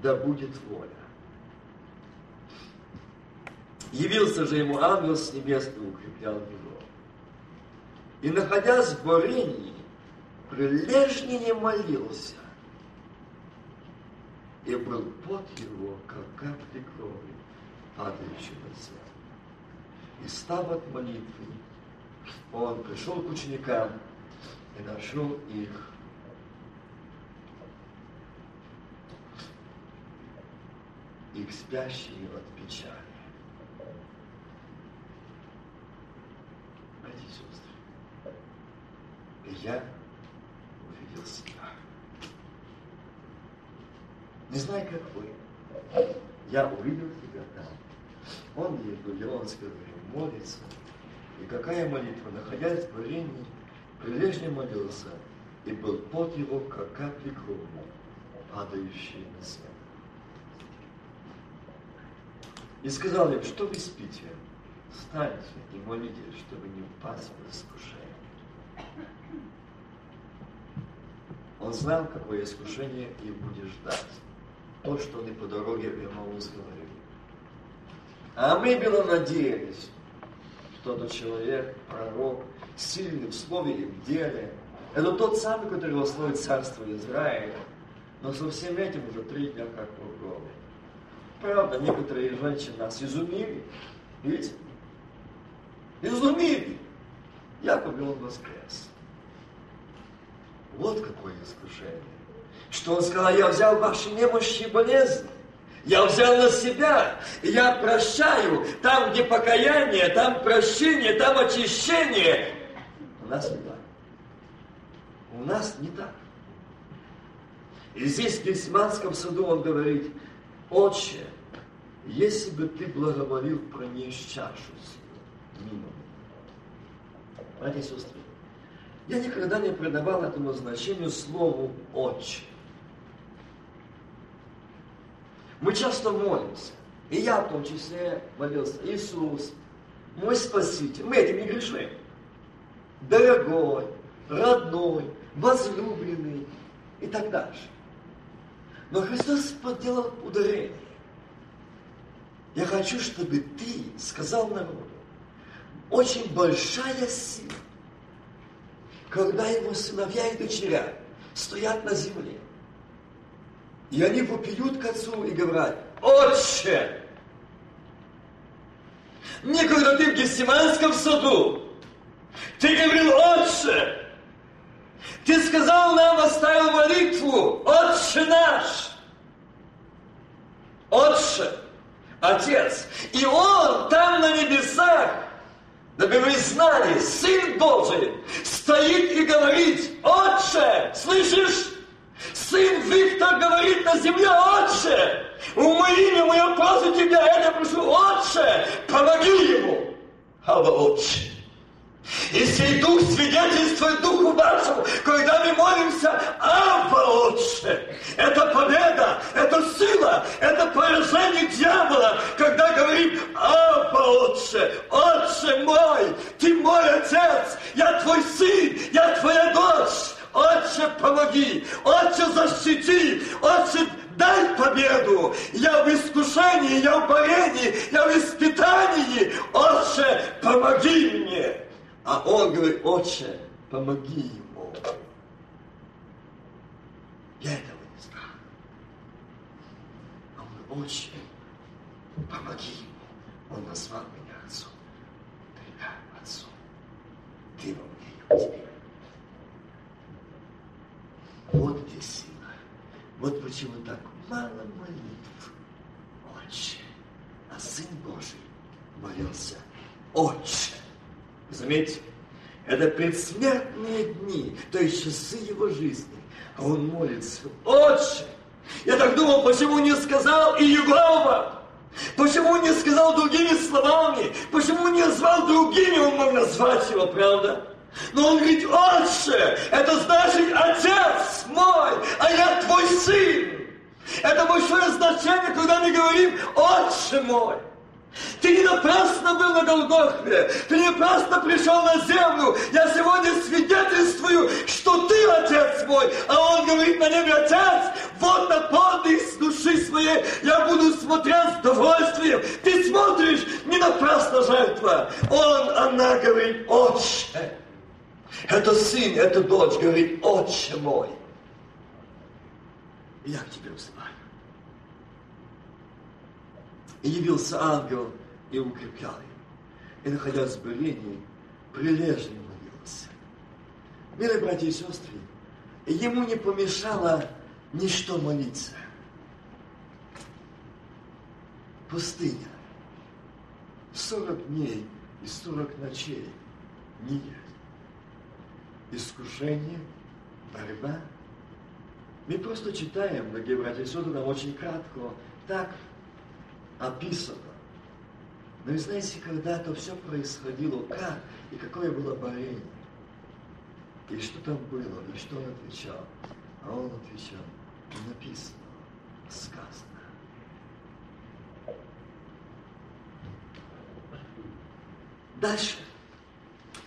да будет воля. Явился же ему ангел с небес и укреплял его и, находясь в борении, прилежнее молился. И был пот его, как капли крови, падающей на землю. И став от молитвы, он пришел к ученикам и нашел их и к спящим от печали. Братья и сестры, я увидел себя. Не знаю, как вы, я увидел тебя там. Он ей в Вавилонской молится. И какая молитва, находясь в варенье, прилежно молился, и был пот его, как капли крови, падающие на землю. И сказал им, что вы спите? Встаньте и молитесь, чтобы не упасть в искушение. Он знал, какое искушение их будет ждать. То, что они по дороге в Емаус говорили. А мы было надеялись, этот человек, пророк, сильный в слове и в деле. Это тот самый, который восстановит царство Израиля. Но со всем этим уже три дня как в. Правда, некоторые женщины нас изумили. Видите? Изумили. Якобы он воскрес. Вот какое искушение. Что он сказал, я взял ваши немощи и болезни. Я взял на себя, я прощаю. Там, где покаяние, там прощение, там очищение. У нас не так. У нас не так. И здесь в Гельсманском суду он говорит, Отче, если бы ты благоволил пронесть чашу мимо меня. Братья и сестры, я никогда не придавал этому значению слову «отче». Мы часто молимся. И я в том числе молился. Иисус, мой Спаситель. Мы этим не грешим. Дорогой, родной, возлюбленный и так дальше. Но Христос подделал ударение. Я хочу, чтобы ты сказал народу, очень большая сила, когда его сыновья и дочеря стоят на земле, и они вопиют к отцу и говорят, «Отче!» Некогда ты в Гессиманском саду, ты говорил, «Отче!» Ты сказал нам, оставил молитву, «Отче наш!» Отче, Отец. И Он там на небесах, дабы вы знали, Сын Божий стоит и говорит, «Отче!» Слышишь? Сын Виктор говорит на земле, Отче, у мое имя, мое просу тебя, это прошу, Отче, помоги ему. Ава, Отче. И сей Дух свидетельствует Духу вашему, когда мы молимся, Абба, Отче. Это победа, это сила, это поражение дьявола, когда говорим, помоги ему. Я этого не знаю. А он Отче, помоги ему. Он назвал меня отцом. Да, отцом. Ты во мне, я. Вот где сила. Вот почему так мало молитв. Отче. А Сын Божий молился. Отче. Заметьте, это предсмертные дни, то есть часы его жизни. А он молится. Отче. Я так думал, почему не сказал и Иегова? Почему не сказал другими словами? Почему не назвал другими? Он мог назвать его, правда? Но он говорит, отче, это значит отец мой, а я твой сын. Это большое значение, когда мы говорим, отче мой. Ты не напрасно был на Голгофе, ты не напрасно пришел на землю. Я сегодня свидетельствую, что ты отец мой, а он говорит на небе, отец, вот на подвиг души своей я буду смотреть с удовольствием. Ты смотришь, не напрасно жертва. Он, она говорит, отче. Это сын, это дочь говорит, отче мой, я к тебе взываю. И явился ангел и укреплял им. И, находясь в бурении, прилежно молился. Милые братья и сестры, ему не помешало ничто молиться. пустыня. Сорок дней и сорок ночей не есть. Искушение, борьба. Мы просто читаем, дорогие братья и сестры, там очень кратко, так описано. Но вы знаете, когда это все происходило, как и какое было борение, и что там было, и что он отвечал. А он отвечал, написано, сказано. Дальше.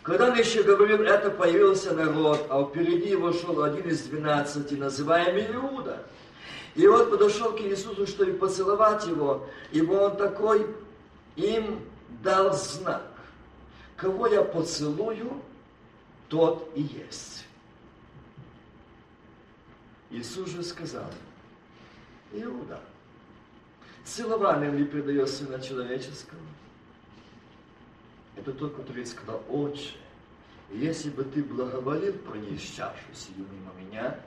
Когда он еще говорил, это появился народ, а впереди его шел один из двенадцати, называемый Иуда. И вот подошел к Иисусу, чтобы поцеловать его, ибо он такой им дал знак. Кого я поцелую, тот и есть. Иисус же сказал, Иуда, целованием ли предает Сына Человеческого? Это тот, который сказал, Отче, если бы ты благоволил пронести чашу сию мимо меня,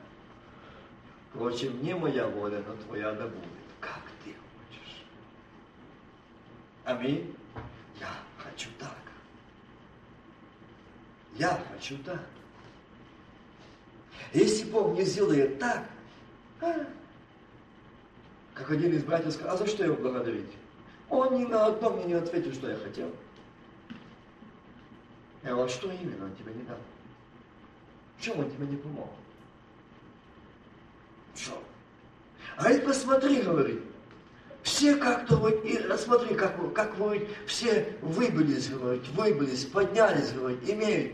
впрочем, не моя воля, но твоя да будет, как ты хочешь. Аминь. Я хочу так. Я хочу так. Если Бог не сделает так, а, как один из братьев сказал, а за что его благодарить? Он ни на одно мне не ответил, что я хотел. Я говорю, а что именно он тебе не дал? В чем он тебе не помог? В чем? А ведь посмотри, говорит, все как-то вот, и смотри, как, как вы все выбылись, говорит, выбылись, поднялись, говорит, имеют.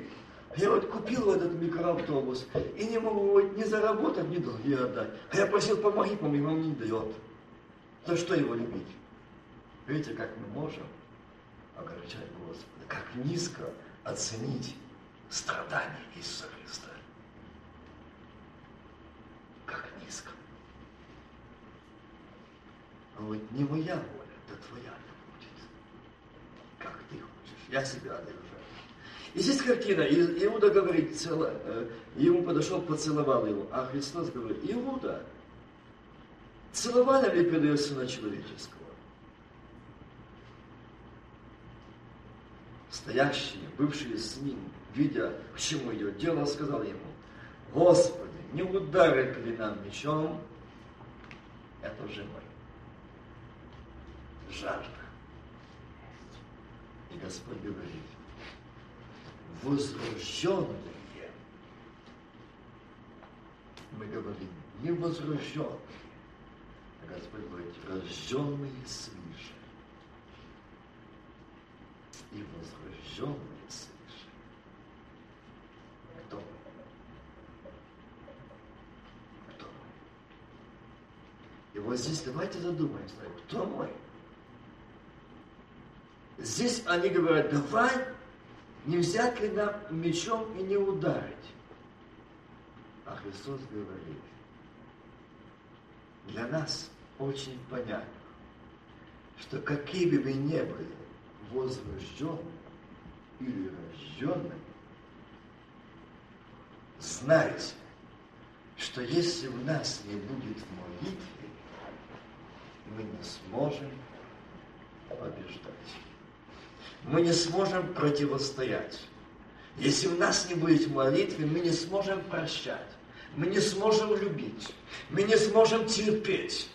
Я вот купил вот этот микроавтобус и не могу вот, ни заработать, ни долги отдать. А я просил, помоги, помоги, он не дает. За что его любить? Видите, как мы можем огорчать Господа, как низко оценить страдания Иисуса Христа. Как низко. А вот не моя воля, да твоя будет. Как ты хочешь. Я себя одержаю. И здесь картина. Иуда говорит, цело, э, ему подошел, поцеловал его. А Христос говорит, Иуда, целовали ли предает Сына Человеческого? стоящие, бывшие с ним, видя, к чему идет дело, сказал ему, Господи, не ударит ли нам мечом это же мой. Жажда. И Господь говорит, возрожденные, мы говорим, не возрожденные, а Господь говорит, рожденные свыше и возрожденные свыше. Кто? Кто? И вот здесь давайте задумаемся, кто мой? Здесь они говорят, давай не взять ли нам мечом и не ударить. А Христос говорит, для нас очень понятно, что какие бы вы ни были, возрожденным или рожденным, знайте, что если у нас не будет молитвы, мы не сможем побеждать. Мы не сможем противостоять. Если у нас не будет молитвы, мы не сможем прощать. Мы не сможем любить. Мы не сможем терпеть.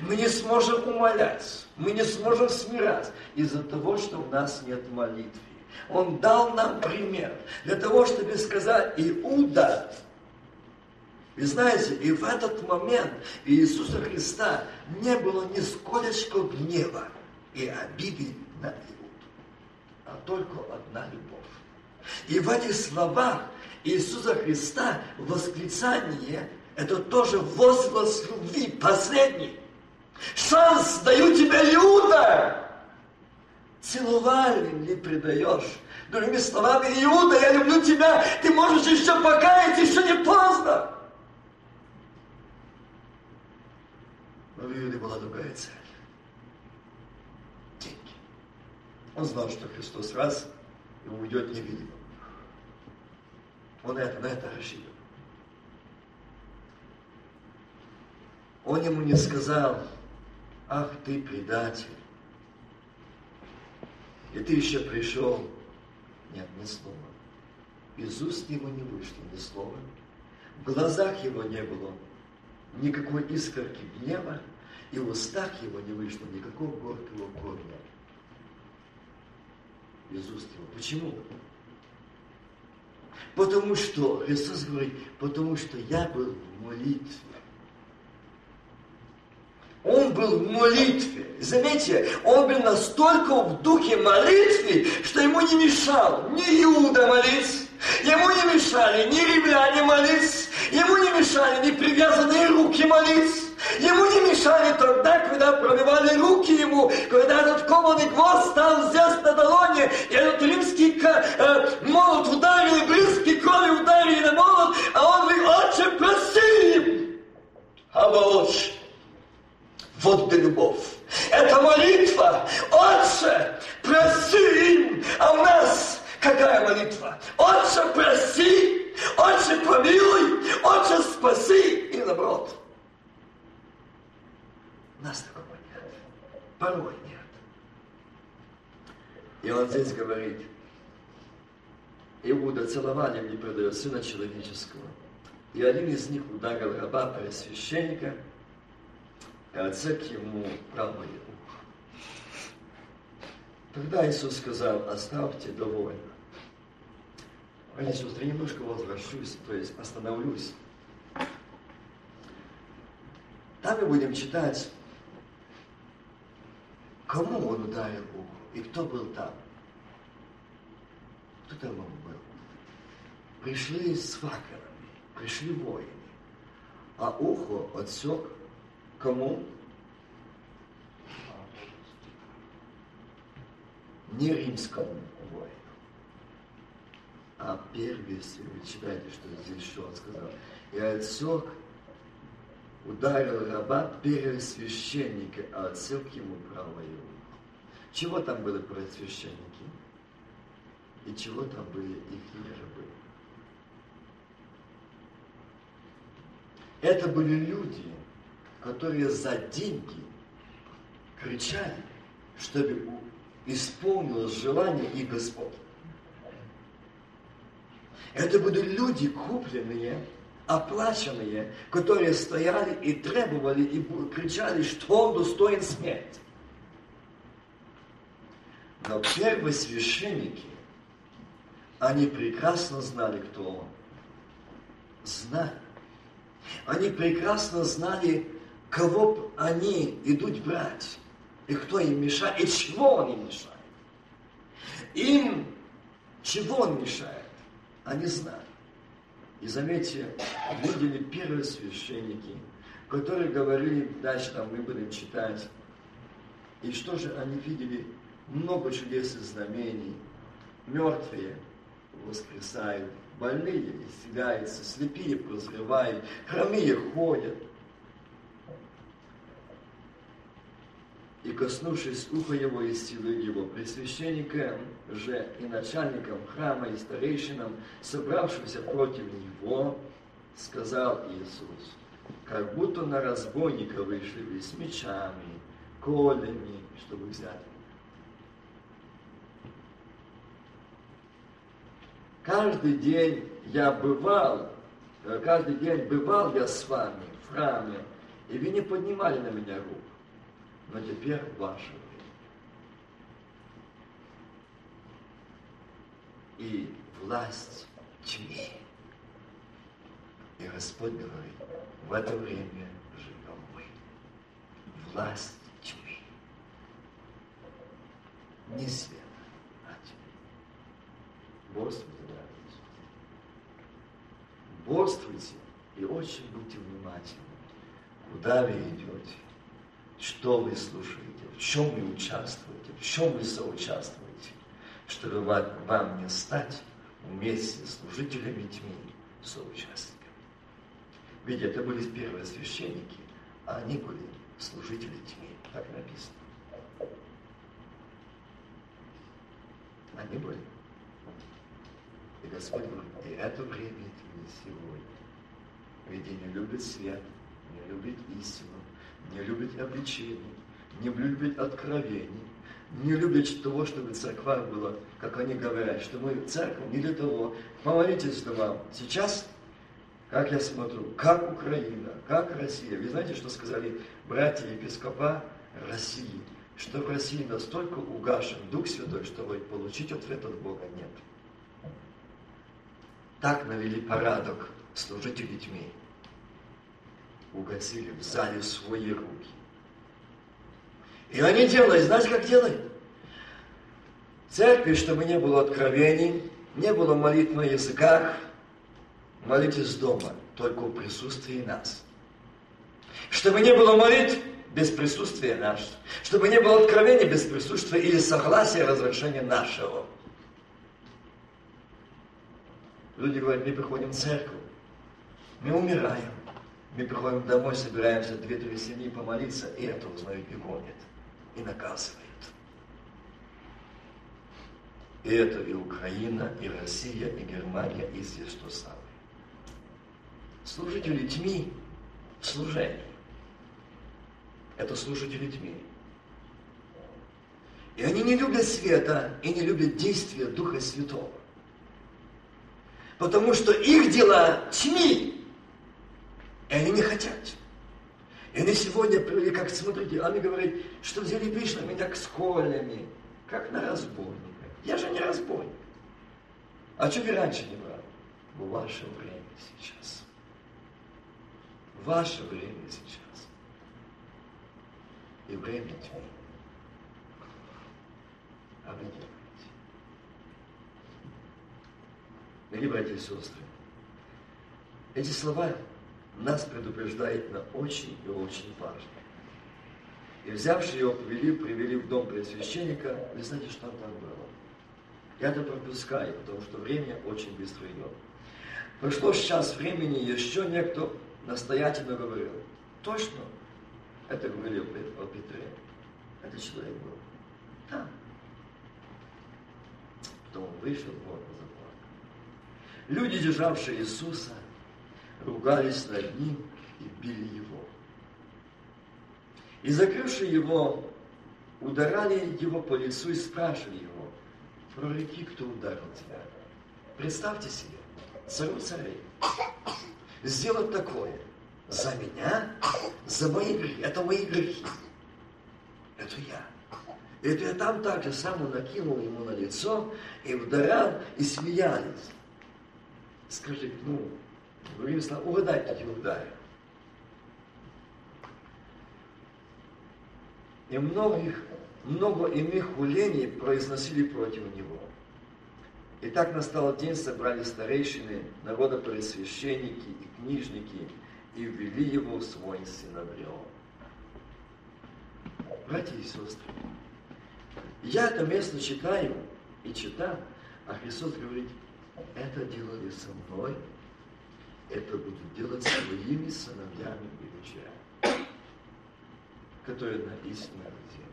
Мы не сможем умолять, мы не сможем смирять из-за того, что у нас нет молитвы. Он дал нам пример для того, чтобы сказать, Иуда, вы знаете, и в этот момент Иисуса Христа не было ни сколечко гнева и обиды на Иуду, а только одна любовь. И в этих словах Иисуса Христа восклицание – это тоже возглас любви, последний. Шанс даю тебе, Иуда! Целовали ли предаешь? Другими словами, Иуда, я люблю тебя, ты можешь еще покаяться, еще не поздно. Иуде была другая цель. Деньги. Он знал, что Христос раз и уйдет невидимо. Он это, на это рассчитывал. Он ему не сказал, ах ты предатель, И ты еще пришел. Нет, ни слова. Из уст его не вышло ни слова. В глазах его не было никакой искорки гнева, и в устах его не вышло никакого горького корня. Из уст его. Почему? Потому что, Иисус говорит, потому что я был в молитве. Он был в молитве. Заметьте, он был настолько в духе молитвы, что ему не мешал ни Иуда молиться, ему не мешали ни римляне молиться, ему не мешали ни привязанные руки молиться. Ему не мешали тогда, когда пробивали руки ему, когда этот кованый гвоздь стал здесь на долоне, и этот римский э, молот ударил, и близкий крови ударили на молот, а он говорит, отче, прости им. А Володь, вот где любовь. Это молитва. Отче, прости им. А у нас какая молитва? Отче, прости. Отче, помилуй. Отче, спаси. И наоборот. Нас такого нет. Порой нет. И он здесь говорит, Иуда целованием не продает Сына Человеческого. И один из них ударил раба Пресвященника, и отсек ему правое ухо. Тогда Иисус сказал, оставьте довольно. И сестры, немножко возвращусь, то есть остановлюсь. Там мы будем читать Кому он ударил ухо? И кто был там? Кто там он был? Пришли с факелами, пришли воины. А ухо отсек кому? Не римскому воину. А первенстве, вы читаете, что здесь что он сказал. И отсек ударил раба первосвященника, а отсек ему правое ухо. Чего там были первосвященники? И чего там были их рабы? Это были люди, которые за деньги кричали, чтобы исполнилось желание их Господь. Это были люди, купленные оплаченные, которые стояли и требовали, и кричали, что он достоин смерти. Но первые священники, они прекрасно знали, кто он. Знали. Они прекрасно знали, кого они идут брать, и кто им мешает, и чего он им мешает. Им чего он мешает, они знали. И заметьте, видели первые священники, которые говорили, дальше там мы будем читать, и что же они видели? Много чудес и знамений. Мертвые воскресают, больные исцеляются, слепые прозревают, хромые ходят. И коснувшись уха его, исцелил его. Пресвященникам же и начальникам храма, и старейшинам, собравшимся против него, сказал Иисус, как будто на разбойника вышли с мечами, колями, чтобы взять Каждый день я бывал, э, каждый день бывал я с вами в храме, и вы не поднимали на меня руку но теперь время. И власть тьме. И Господь говорит, в это время живем мы. Власть тьмы. Не света, а тьмы. Борствуйте, братья. Борствуйте и очень будьте внимательны, куда вы идете что вы слушаете, в чем вы участвуете, в чем вы соучаствуете, чтобы вам не стать вместе с служителями тьмы соучастниками. Ведь это были первые священники, а они были служители тьмы, так написано. Они были. И Господь говорит, и это время тьмы сегодня. Ведь не любит свет, не любит истину, не любит обличений, не любит откровений, не любят того, чтобы в церквах было, как они говорят, что мы церковь не для того. Помолитесь домам. Сейчас, как я смотрю, как Украина, как Россия. Вы знаете, что сказали братья епископа России? Что в России настолько угашен Дух Святой, что получить ответ от Бога нет. Так навели порядок служители тьмы. Угасили в зале свои руки. И они делают, знаете, как делают? Церкви, чтобы не было откровений, не было молитв на языках, молитесь дома, только в присутствии нас. Чтобы не было молитв без присутствия нашего. Чтобы не было откровения без присутствия или согласия разрешения нашего. Люди говорят, мы приходим в церковь, мы умираем. Мы приходим домой, собираемся две-три семьи помолиться, и это узнают и гонят, и наказывают. И это и Украина, и Россия, и Германия, и здесь то самое. Служители тьмы в служении. Это служители тьмы. И они не любят света и не любят действия Духа Святого. Потому что их дела тьми. И они не хотят. И они сегодня как смотрите, они говорят, что взяли пришли меня к сколями, как на разбойника. Я же не разбойник. А что вы раньше не брали? В ваше время сейчас. Ваше время сейчас. И время тьмы. Делаете. Дорогие братья и сестры, эти слова нас предупреждают на очень и очень важно. И взявши его, привели, привели в дом предсвященника, вы знаете, что там было? Я это пропускаю, потому что время очень быстро идет. Прошло сейчас времени, еще некто настоятельно говорил. Точно, это говорил о Петре. Это человек был. Да. Потом он вышел, вот, заплакал. Люди, державшие Иисуса, ругались над ним и били его. И закрывшие его, ударали его по лицу и спрашивали его, прореки, кто ударил тебя. Представьте себе, царю царей, сделать такое за меня, за мои грехи. Это мои грехи. Это я. Это я там так же само накинул ему на лицо и ударял, и смеялись. Скажи, ну, другими словами, угадай, кто тебя ударил. И многих много иных хулений произносили против него. И так настал день, собрали старейшины, народа пресвященники и книжники, и ввели его в свой синодрион. Братья и сестры, я это место читаю и читаю, а Христос говорит, это делали со мной, это будут делать своими сыновьями и дочерями, которые на истинной земле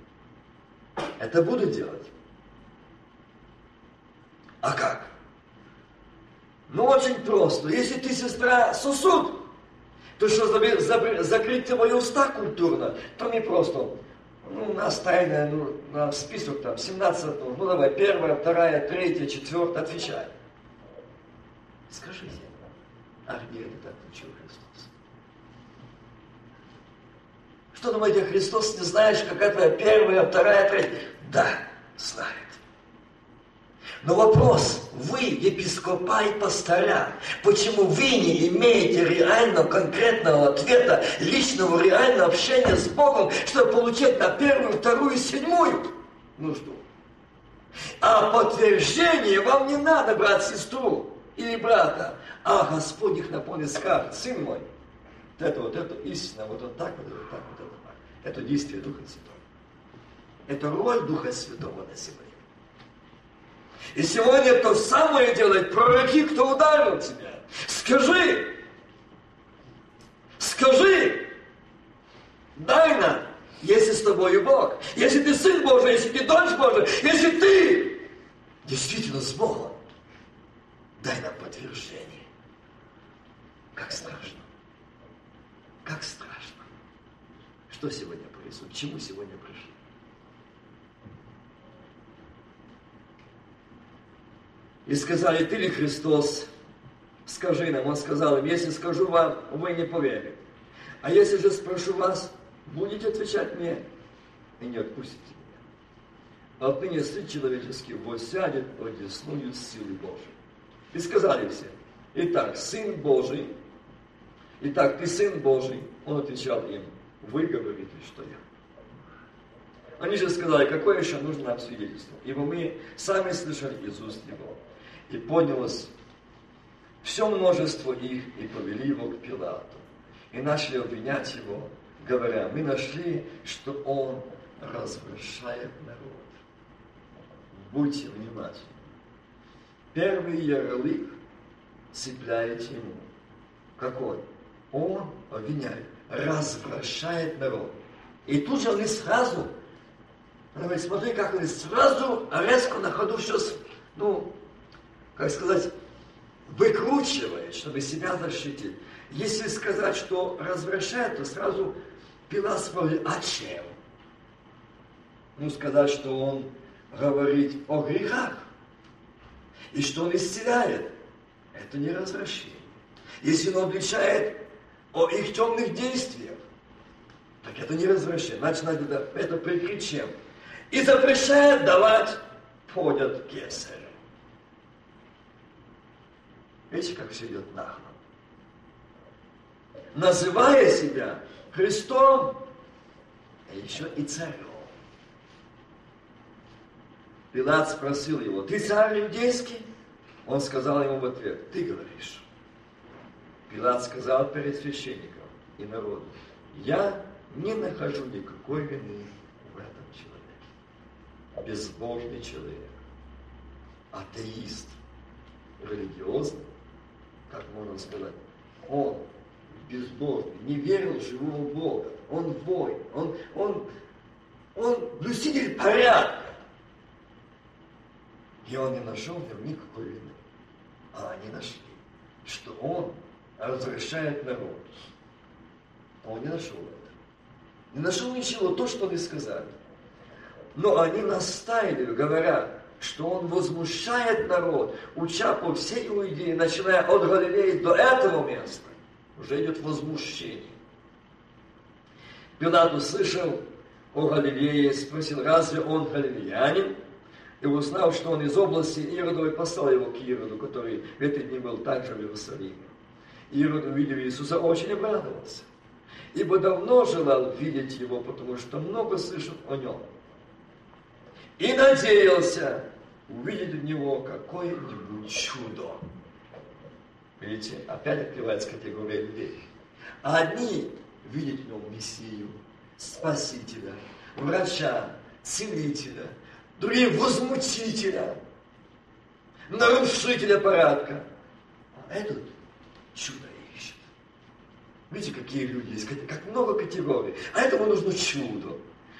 это буду делать. А как? Ну, очень просто. Если ты, сестра, сосуд, то что, закрыть твои уста культурно, то не просто. Ну, у нас тайная, ну, на список там, 17, ну, давай, первая, вторая, третья, четвертая, отвечай. Скажите, а где это так учил Христос? Что думаете, Христос не знаешь, какая твоя первая, вторая, третья? Да, знает. Но вопрос, вы, епископа и пастора, почему вы не имеете реального, конкретного ответа, личного, реального общения с Богом, чтобы получить на первую, вторую, седьмую нужду? А подтверждение вам не надо брать сестру или брата, а Господь их наполнит скажет, сын мой, вот это вот, это истина, вот, вот так, вот, вот так, вот, так. Это действие Духа Святого. Это роль Духа Святого на земле. И сегодня то самое делает пророки, кто ударил тебя. Скажи, скажи, дай нам, если с тобою Бог, если ты Сын Божий, если ты дочь Божия, если ты действительно с Богом, дай нам подтверждение. Как страшно. Как страшно. Что сегодня повезу? Чему сегодня пришли? И сказали, ты ли Христос? Скажи нам. Он сказал им, если скажу вам, вы не поверите. А если же спрошу вас, будете отвечать мне и не отпустите меня. А Отныне Сын Человеческий восядет одесную силы Божией". И сказали все, итак, Сын Божий итак, ты Сын Божий. Он отвечал им, вы говорите, что я. Они же сказали, какое еще нужно нам свидетельство? Ибо мы сами слышали из уст Его. И поднялось все множество их и повели его к Пилату. И начали обвинять его, говоря, мы нашли, что он развращает народ. Будьте внимательны. Первый ярлык цепляете ему. Какой? Он обвиняет, развращает народ. И тут же они сразу говорит, смотри, как он сразу резко на ходу все, ну, как сказать, выкручивает, чтобы себя защитить. Если сказать, что развращает, то сразу Пилат спрашивает, а чем? Ну, сказать, что он говорит о грехах, и что он исцеляет, это не развращение. Если он отвечает о их темных действиях, так это не развращение. Значит, надо это прикрыть чем? и запрещает давать подят кесарю. Видите, как все идет нахло. Называя себя Христом, а еще и царем. Пилат спросил его, ты царь иудейский? Он сказал ему в ответ, ты говоришь. Пилат сказал перед священником и народом, я не нахожу никакой вины безбожный человек, атеист, религиозный, как можно сказать, он безбожный, не верил в живого Бога, он воин, он, он, он блюститель порядка. И он не нашел в нем никакой вины. А они нашли, что он разрешает народ. Он не нашел это. Не нашел ничего, то, что они сказали. Но они настаивали, говоря, что он возмущает народ, уча по всей Иудее, начиная от Галилеи до этого места. Уже идет возмущение. Пилат услышал о Галилее, спросил, разве он галилеянин? И узнал, что он из области Иродовой, послал его к Ироду, который в эти дни был также в Иерусалиме. Ирод, увидев Иисуса, очень обрадовался, ибо давно желал видеть его, потому что много слышал о нем и надеялся увидеть у него какое-нибудь чудо. Видите, опять открывается категория людей. Одни видят в нем Мессию, Спасителя, врача, целителя, другие возмутителя, нарушителя порядка. А этот чудо ищет. Видите, какие люди есть, как много категорий. А этому нужно чудо.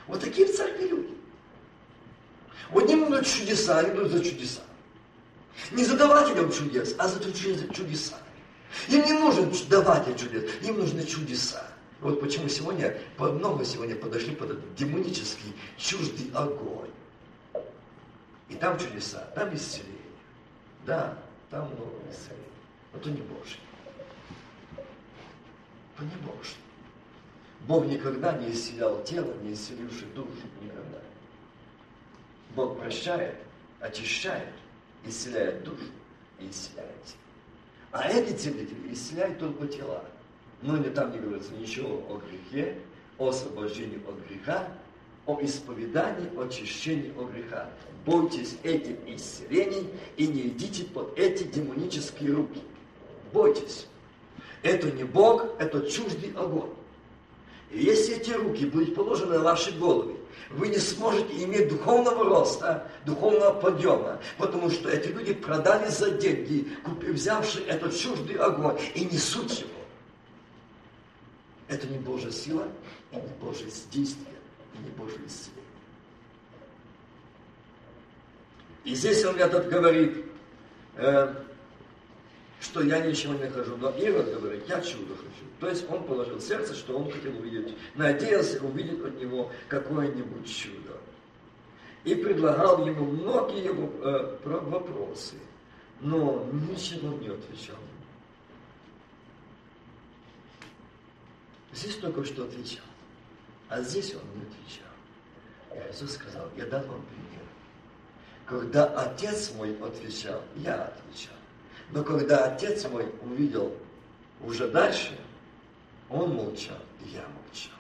Вот такие в церкви люди. Вот не будут чудеса, они будут за чудеса. Не за давателем чудес, а за чудеса. Им не нужен даватель чудес, им нужны чудеса. Вот почему сегодня, много сегодня подошли под этот демонический, чуждый огонь. И там чудеса, там исцеление. Да, там много исцеления. Но то не Божье. Не Божье. Бог никогда не исцелял тело, не исцеливший душу. Никогда. Бог прощает, очищает, исцеляет душу и исцеляет. А эти целители исцеляют только тела. Но не там не говорится ничего о грехе, о освобождении от греха, о исповедании, очищении от греха. Бойтесь этих исцелений и не идите под эти демонические руки. Бойтесь. Это не Бог, это чуждый огонь. Если эти руки будут положены на ваши головы, вы не сможете иметь духовного роста, духовного подъема, потому что эти люди продали за деньги, взявши этот чуждый огонь и несут его. Это не Божья сила, и не Божье действие, и не Божье исцеление. И здесь он этот говорит, э, что я ничего не хожу. Но Ирод говорит, я чудо хочу. То есть он положил сердце, что он хотел увидеть, надеялся увидеть от него какое-нибудь чудо. И предлагал ему многие э, вопросы. но ничего не отвечал. Здесь только что отвечал, а здесь он не отвечал. И Иисус сказал, я дам вам пример. Когда отец мой отвечал, я отвечал. Но когда отец мой увидел уже дальше, он молчал, и я молчал.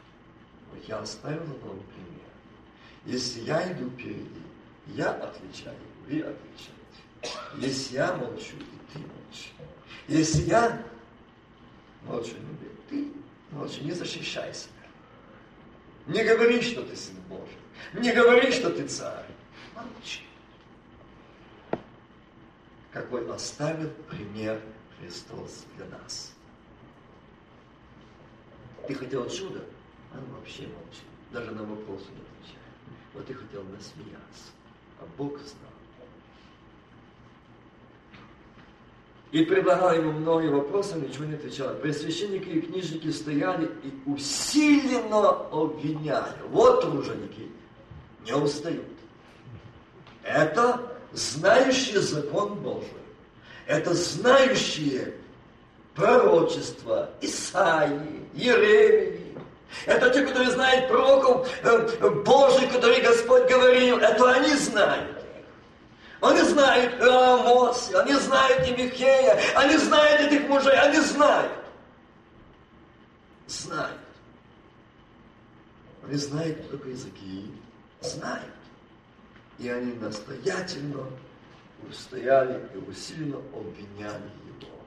Вот я оставил вам пример. Если я иду впереди, я отвечаю, вы отвечаете. Если я молчу, и ты молчи. Если я молчу, ты молчи, не защищай себя. Не говори, что ты сын Божий. Не говори, что ты царь. Молчи. Какой оставил пример Христос для нас. Ты хотел чуда, а он вообще молчит. Даже на вопросы не отвечает. Вот ты хотел насмеяться, а Бог знал. И предлагал ему многие вопросы, ничего не отвечал. Пресвященники и книжники стояли и усиленно обвиняли. Вот труженики не устают. Это знающие закон Божий. Это знающие пророчества Исаии, Еремии. Это те, которые знают пророков э, Божий, которые Господь говорил. Это они знают. Они знают Амосе, они знают и они знают этих мужей, они знают. Знают. Они знают только языки, знают. И они настоятельно устояли и усиленно обвиняли его.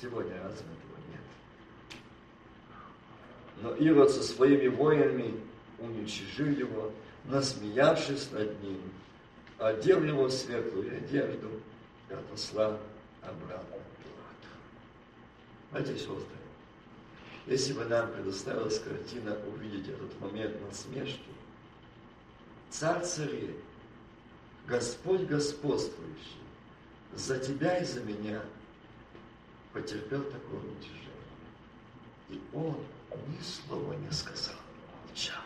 Сегодня разве этого нет? Но Ирод со своими воинами уничижил его, насмеявшись над ним, одел его в светлую одежду и отослал обратно Пилату. Братья и сестры, если бы нам предоставилась картина увидеть этот момент насмешки, Царь царей, Господь господствующий, за тебя и за меня потерпел такое уничижение. И он ни слова не сказал, молчал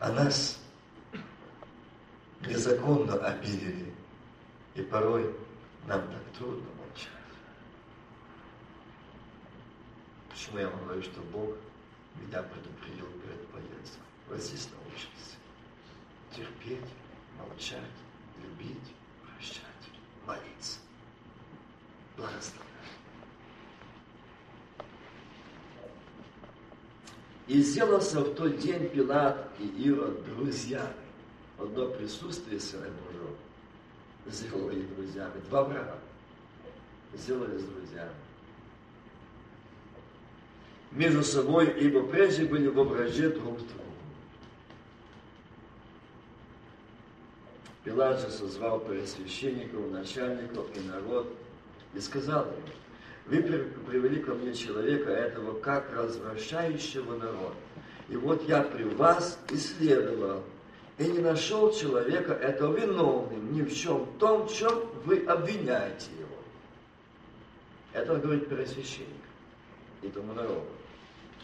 а нас незаконно обидели, и порой нам так трудно молчать. Почему я вам говорю, что Бог меня предупредил перед поездкой? Вот здесь научился. Терпеть, молчать, любить, прощать, молиться, благословлять. И сделался в тот день Пилат и Ирод друзьями. Одно присутствие Сына Божьего сделало их друзьями. Два брата сделались друзьями. Между собой, ибо прежде были в ображе друг с другом. Пилат же созвал первосвященников, начальников и народ и сказал им, вы привели ко мне человека этого, как развращающего народ. И вот я при вас исследовал, и не нашел человека этого виновным ни в чем том, в чем вы обвиняете его. Это говорит первосвященник и тому народу,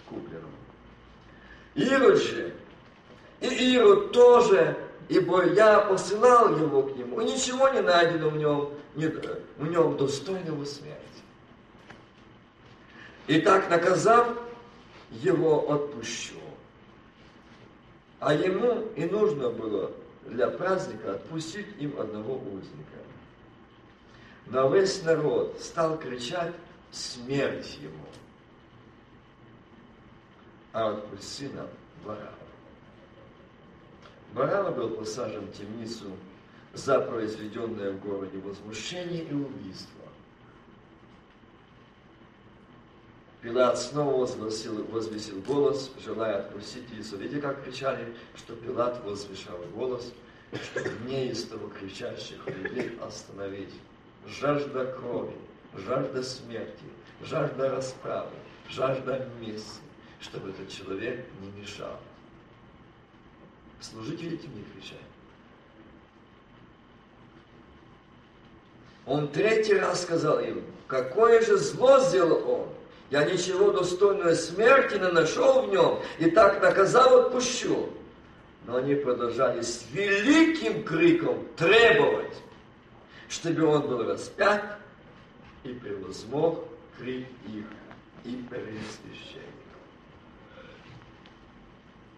купленному. Ирод же, и Ирод тоже, ибо я посылал его к нему, и ничего не найдено в нем, не, в нем достойного смерти. И так наказав, его отпущу. А ему и нужно было для праздника отпустить им одного узника. Но весь народ стал кричать смерть ему. А нам Бараба. Бараба был посажен в темницу за произведенное в городе возмущение и убийство. Пилат снова возвысил, возвесил голос, желая отпустить Иисуса. Видите, как кричали, что Пилат возвышал голос, чтобы неистово кричащих людей остановить. Жажда крови, жажда смерти, жажда расправы, жажда мести, чтобы этот человек не мешал. Служители этим не кричали. Он третий раз сказал им, какое же зло сделал он, я ничего достойного смерти не нашел в нем, и так наказал отпущу. Но они продолжали с великим криком требовать, чтобы он был распят, и превозмог крик их и перед священником.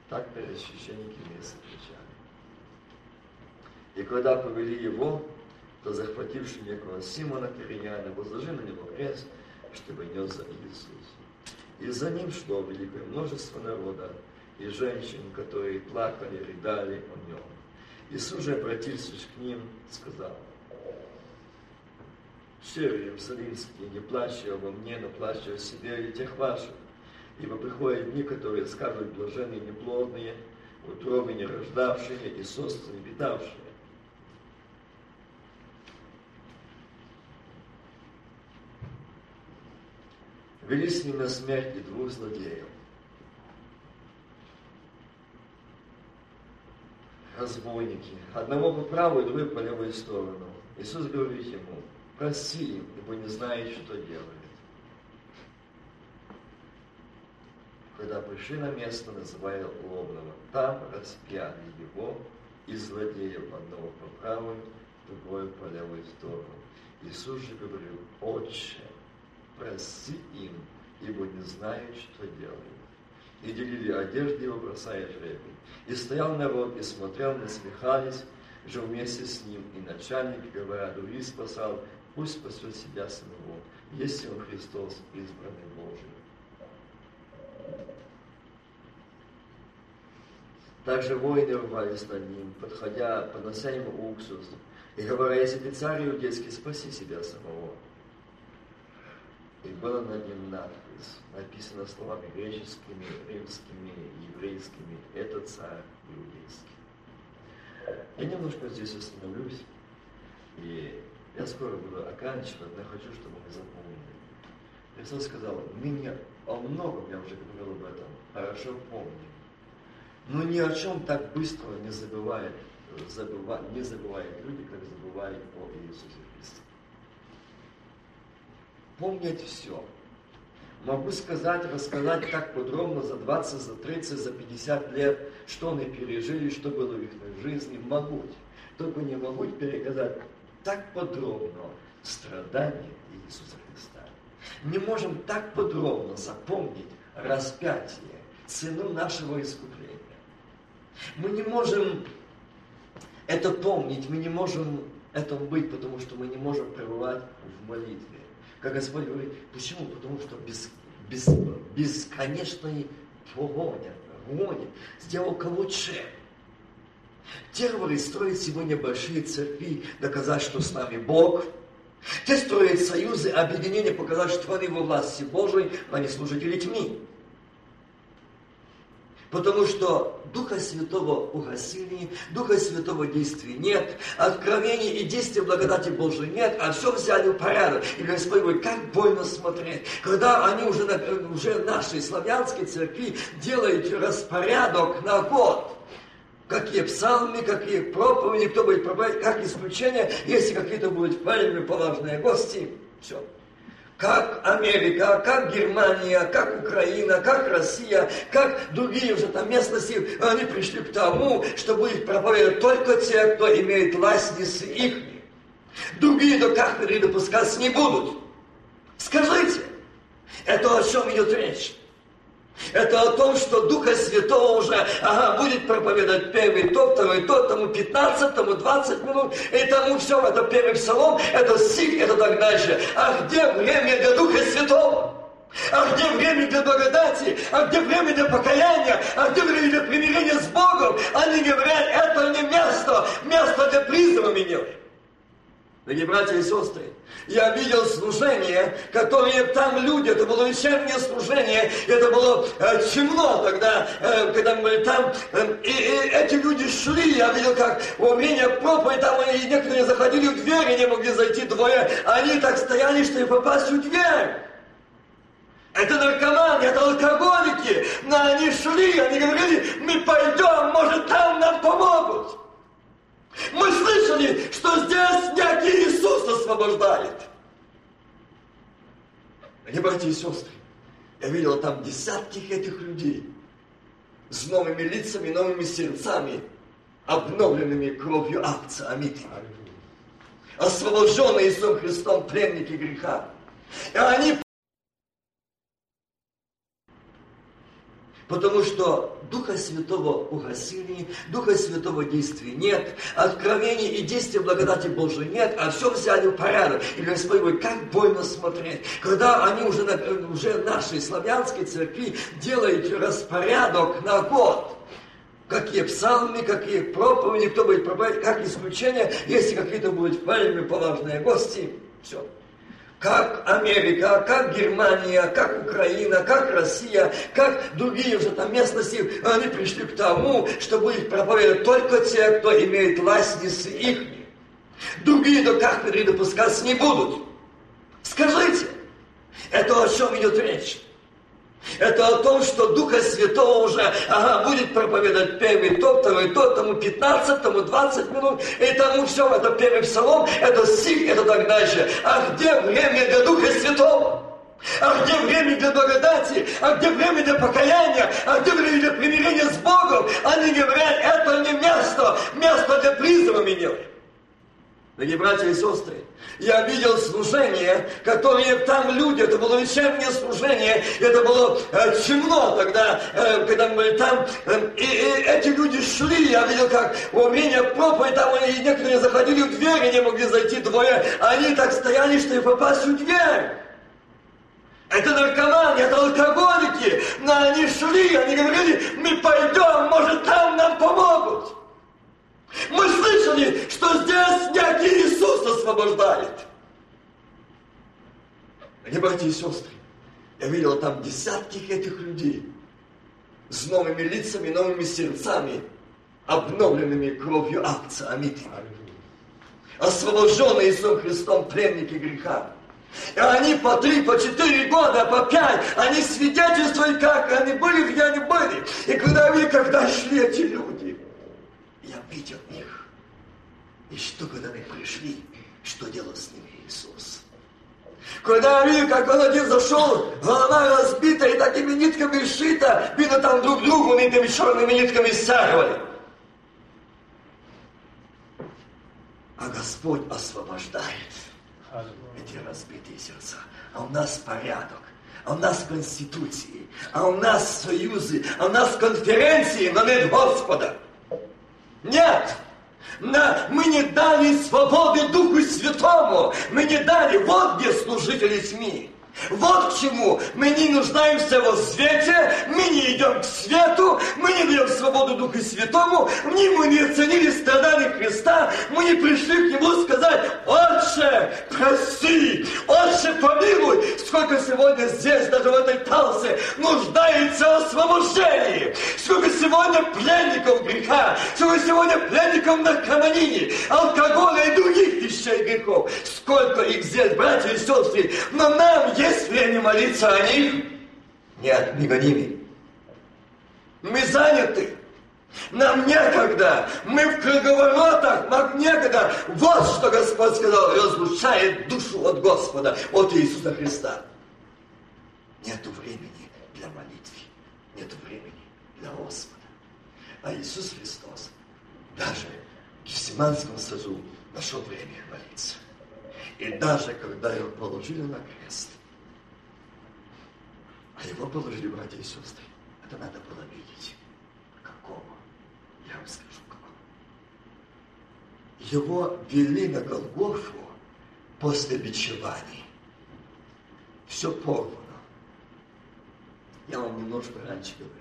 Так перед священниками кричали. И когда повели его, то захвативший некого Симона Кирияна, возложили на него крест, чтобы нес за Иисуса. И за ним шло великое множество народа, и женщин, которые плакали, рыдали о нем. Иисус же, обратившись к ним, сказал, «Все иерусалимские, не плачьте обо мне, но плачьте о себе и тех ваших, ибо приходят дни, которые скажут блаженные неплодные, утробы не рождавшие и сосцы не питавшие, вели с ним на смерть и двух злодеев. Разбойники. Одного по правую, другой по левую сторону. Иисус говорит ему, проси им, ибо не знает, что делает. Когда пришли на место, называя лобного, там распяли его и злодеев одного по правую, другой по левую сторону. Иисус же говорил, Отче, проси им, ибо не знают, что делают. И делили одежды его, бросая жребий. И стоял народ, и смотрел, насмехались же вместе с ним. И начальник, говоря, других спасал, пусть спасет себя самого, если он Христос, избранный Божий. Также воины рвались над ним, подходя, поднося ему уксус, и говоря, если ты царь иудейский, спаси себя самого. И было над ним надпись, написано словами греческими, римскими, еврейскими. Это царь иудейский. Я немножко здесь остановлюсь. И я скоро буду оканчивать, но я хочу, чтобы мы запомнили. Христос сказал, мы не о многом, я уже говорил об этом, хорошо помним. Но ни о чем так быстро не забывают, забывают, не забывают люди, как забывают о Иисусе Христе помнить все. Могу сказать, рассказать так подробно за 20, за 30, за 50 лет, что они пережили, что было в их жизни. Могу. Только не могу переказать так подробно страдания Иисуса Христа. Не можем так подробно запомнить распятие, цену нашего искупления. Мы не можем это помнить, мы не можем это быть, потому что мы не можем пребывать в молитве. Как Господь говорит, почему? Потому что без, без, бесконечной погоня, гонит, сделал лучше. Те, которые строят сегодня большие церкви, доказать, что с нами Бог. Те строят союзы, объединения, показать, что они во власти Божией, а не служители тьми. Потому что Духа Святого угасили, Духа Святого действий нет, откровений и действий благодати Божией нет, а все взяли в порядок. И Господь говорит, как больно смотреть, когда они уже, уже нашей славянской церкви делают распорядок на год какие псалмы, какие проповеди, кто будет проповедовать, как исключение, если какие-то будут правильные, поважные гости. Все как Америка, как Германия, как Украина, как Россия, как другие уже там местности, они пришли к тому, что будет проповедовать только те, кто имеет власть несы их. Другие до кафедры допускаться не будут. Скажите, это о чем идет речь? Это о том, что Духа Святого уже ага, будет проповедовать первый то, второй то, тому 15, тому 20 минут, и тому все, это первый псалом, это стих, это так дальше. А где время для Духа Святого? А где время для благодати? А где время для покаяния? А где время для примирения с Богом? Они говорят, это не место, место для призыва меня. Дорогие братья и сестры, я видел служение, которые там люди, это было вечернее служение, это было э, темно тогда, э, когда мы были там, э, и, и эти люди шли, я видел, как во время проповеди там и некоторые заходили в дверь и не могли зайти двое, они так стояли, чтобы попасть в дверь. Это наркоманы, это алкоголики, но они шли, они говорили, мы пойдем, может там нам помогут. Мы слышали, что здесь некий Иисус освобождает. Они, братья и сестры, я видел там десятки этих людей. с новыми лицами, новыми сердцами, обновленными кровью акция. Аминь. Освобожденные Иисусом Христом пленники греха. И они Потому что Духа Святого угасили, Духа Святого действия нет, откровений и действия благодати Божией нет, а все взяли в порядок. И Господь говорит, как больно смотреть, когда они уже, уже нашей славянской церкви делают распорядок на год какие псалмы, какие проповеди, кто будет проповедовать, как исключение, если какие-то будут впалены поважные гости. Все как Америка, как Германия, как Украина, как Россия, как другие уже там местности, они пришли к тому, что будет проповедовать только те, кто имеет ластницы их. Другие до кафедры допускаться не будут. Скажите, это о чем идет речь? Это о том, что Духа Святого уже ага, будет проповедовать первый тот, второй тот, тому 15, тому 20 минут, и тому все, это первый псалом, это стих, это так дальше. А где время для Духа Святого? А где время для благодати? А где время для покаяния? А где время для примирения с Богом? Они говорят, это не место, место для призыва меня. Дорогие братья и сестры, я видел служение, которое там люди, это было вечернее служение, это было э, темно тогда, э, когда мы были там, э, и, и эти люди шли, я видел, как во время проповеди, там и некоторые заходили в дверь, и не могли зайти двое, они так стояли, что и попасть в дверь. Это наркоманы, это алкоголики, но они шли, они говорили, мы пойдем, может там нам помогут. Мы слышали, что здесь некий Иисус освобождает. Они, братья и сестры, я видел там десятки этих людей с новыми лицами, новыми сердцами, обновленными кровью акция. Аминь. Освобожденные Иисусом Христом пленники греха. И они по три, по четыре года, по пять, они свидетельствуют, как они были, где они были. И когда вы, когда шли эти люди, я видел их. И что, когда они пришли, что делал с ними Иисус? Когда я видел, как он один зашел, голова разбита и такими нитками сшита, видно там друг другу этими черными нитками стягивали. А Господь освобождает эти разбитые сердца. А у нас порядок, а у нас конституции, а у нас союзы, а у нас конференции, но нет Господа. Нет! На, мы не дали свободы Духу Святому. Мы не дали. Вот где служители СМИ. Вот к чему. Мы не нуждаемся во свете, мы не идем к свету, мы не даем свободу Духу Святому, мы, мы не оценили страдания Христа, мы не пришли к Нему сказать, Отче, прости, Отче, помилуй. Сколько сегодня здесь, даже в этой талсе, нуждается в освобождении. Сколько сегодня пленников греха, сколько сегодня пленников наркомании, алкоголя и других вещей грехов. Сколько их здесь, братья и сестры. Но нам есть есть время молиться о них? Нет, не гоними. Мы заняты. Нам некогда. Мы в круговоротах. Нам некогда. Вот что Господь сказал. Разлучает душу от Господа, от Иисуса Христа. Нету времени для молитвы. Нету времени для Господа. А Иисус Христос даже в Гефсиманском саду нашел время молиться. И даже когда его положили на крест, а его положили братья и сестры. Это надо было видеть. Какого? Я вам скажу, какого. Его вели на Голгофу после бичеваний. Все порвано. Я вам немножко раньше говорил.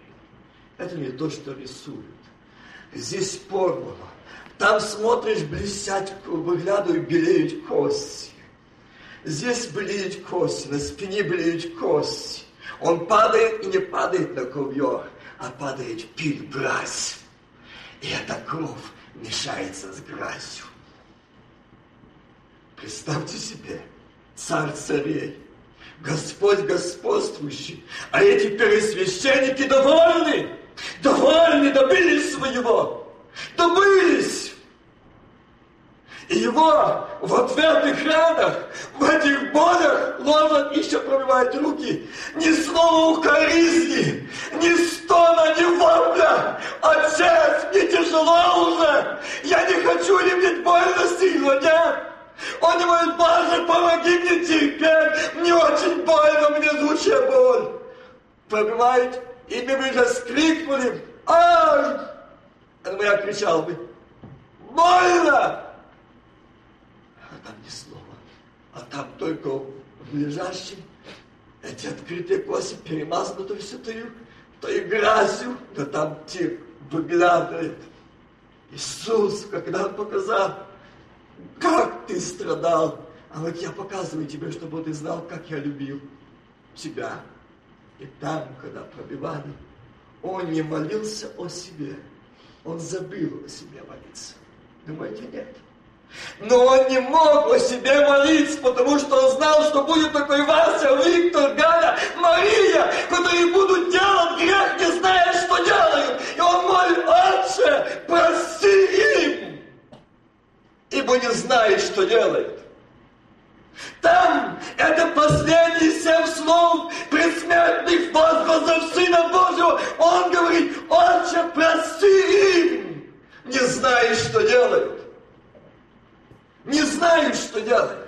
Это не то, что рисуют. Здесь порвано. Там смотришь, блестят, выглядывают, белеют кости. Здесь блеют кости, на спине блеют кости. Он падает и не падает на ковер, а падает пиль грязь. И эта кровь мешается с грязью. Представьте себе, царь царей, Господь господствующий, а эти первосвященники довольны, довольны, добились своего, добылись. И Его вот в этих ранах, в этих болях ломят еще промывают руки. Ни слова укоризни, ни стона, ни вопля. Отец, мне тяжело уже. Я не хочу иметь больности, но да? Он говорит, Боже, помоги мне теперь. Мне очень больно, мне зучая боль. Понимаете? И мы бы скрикнули. Ай! Я кричал бы. Больно! Там ни слова, а там только в лежащем эти открытые кости перемазаны все тою, то и грязью, да там те выглядывает. Иисус, когда Он показал, как ты страдал, а вот я показываю тебе, чтобы ты знал, как я любил тебя. И там, когда пробивали, он не молился о себе, он забыл о себе молиться. Думаете, нет? Но он не мог о себе молиться, потому что он знал, что будет такой Вася, Виктор, Галя, Мария, которые будут делать грех, не зная, что делают. И он молит, Отче, прости им, ибо не знает, что делает. Там это последние семь слов предсмертных возгласов Сына Божьего. Он говорит, Отче, прости им, не знаешь, что делают. Не знают, что делают.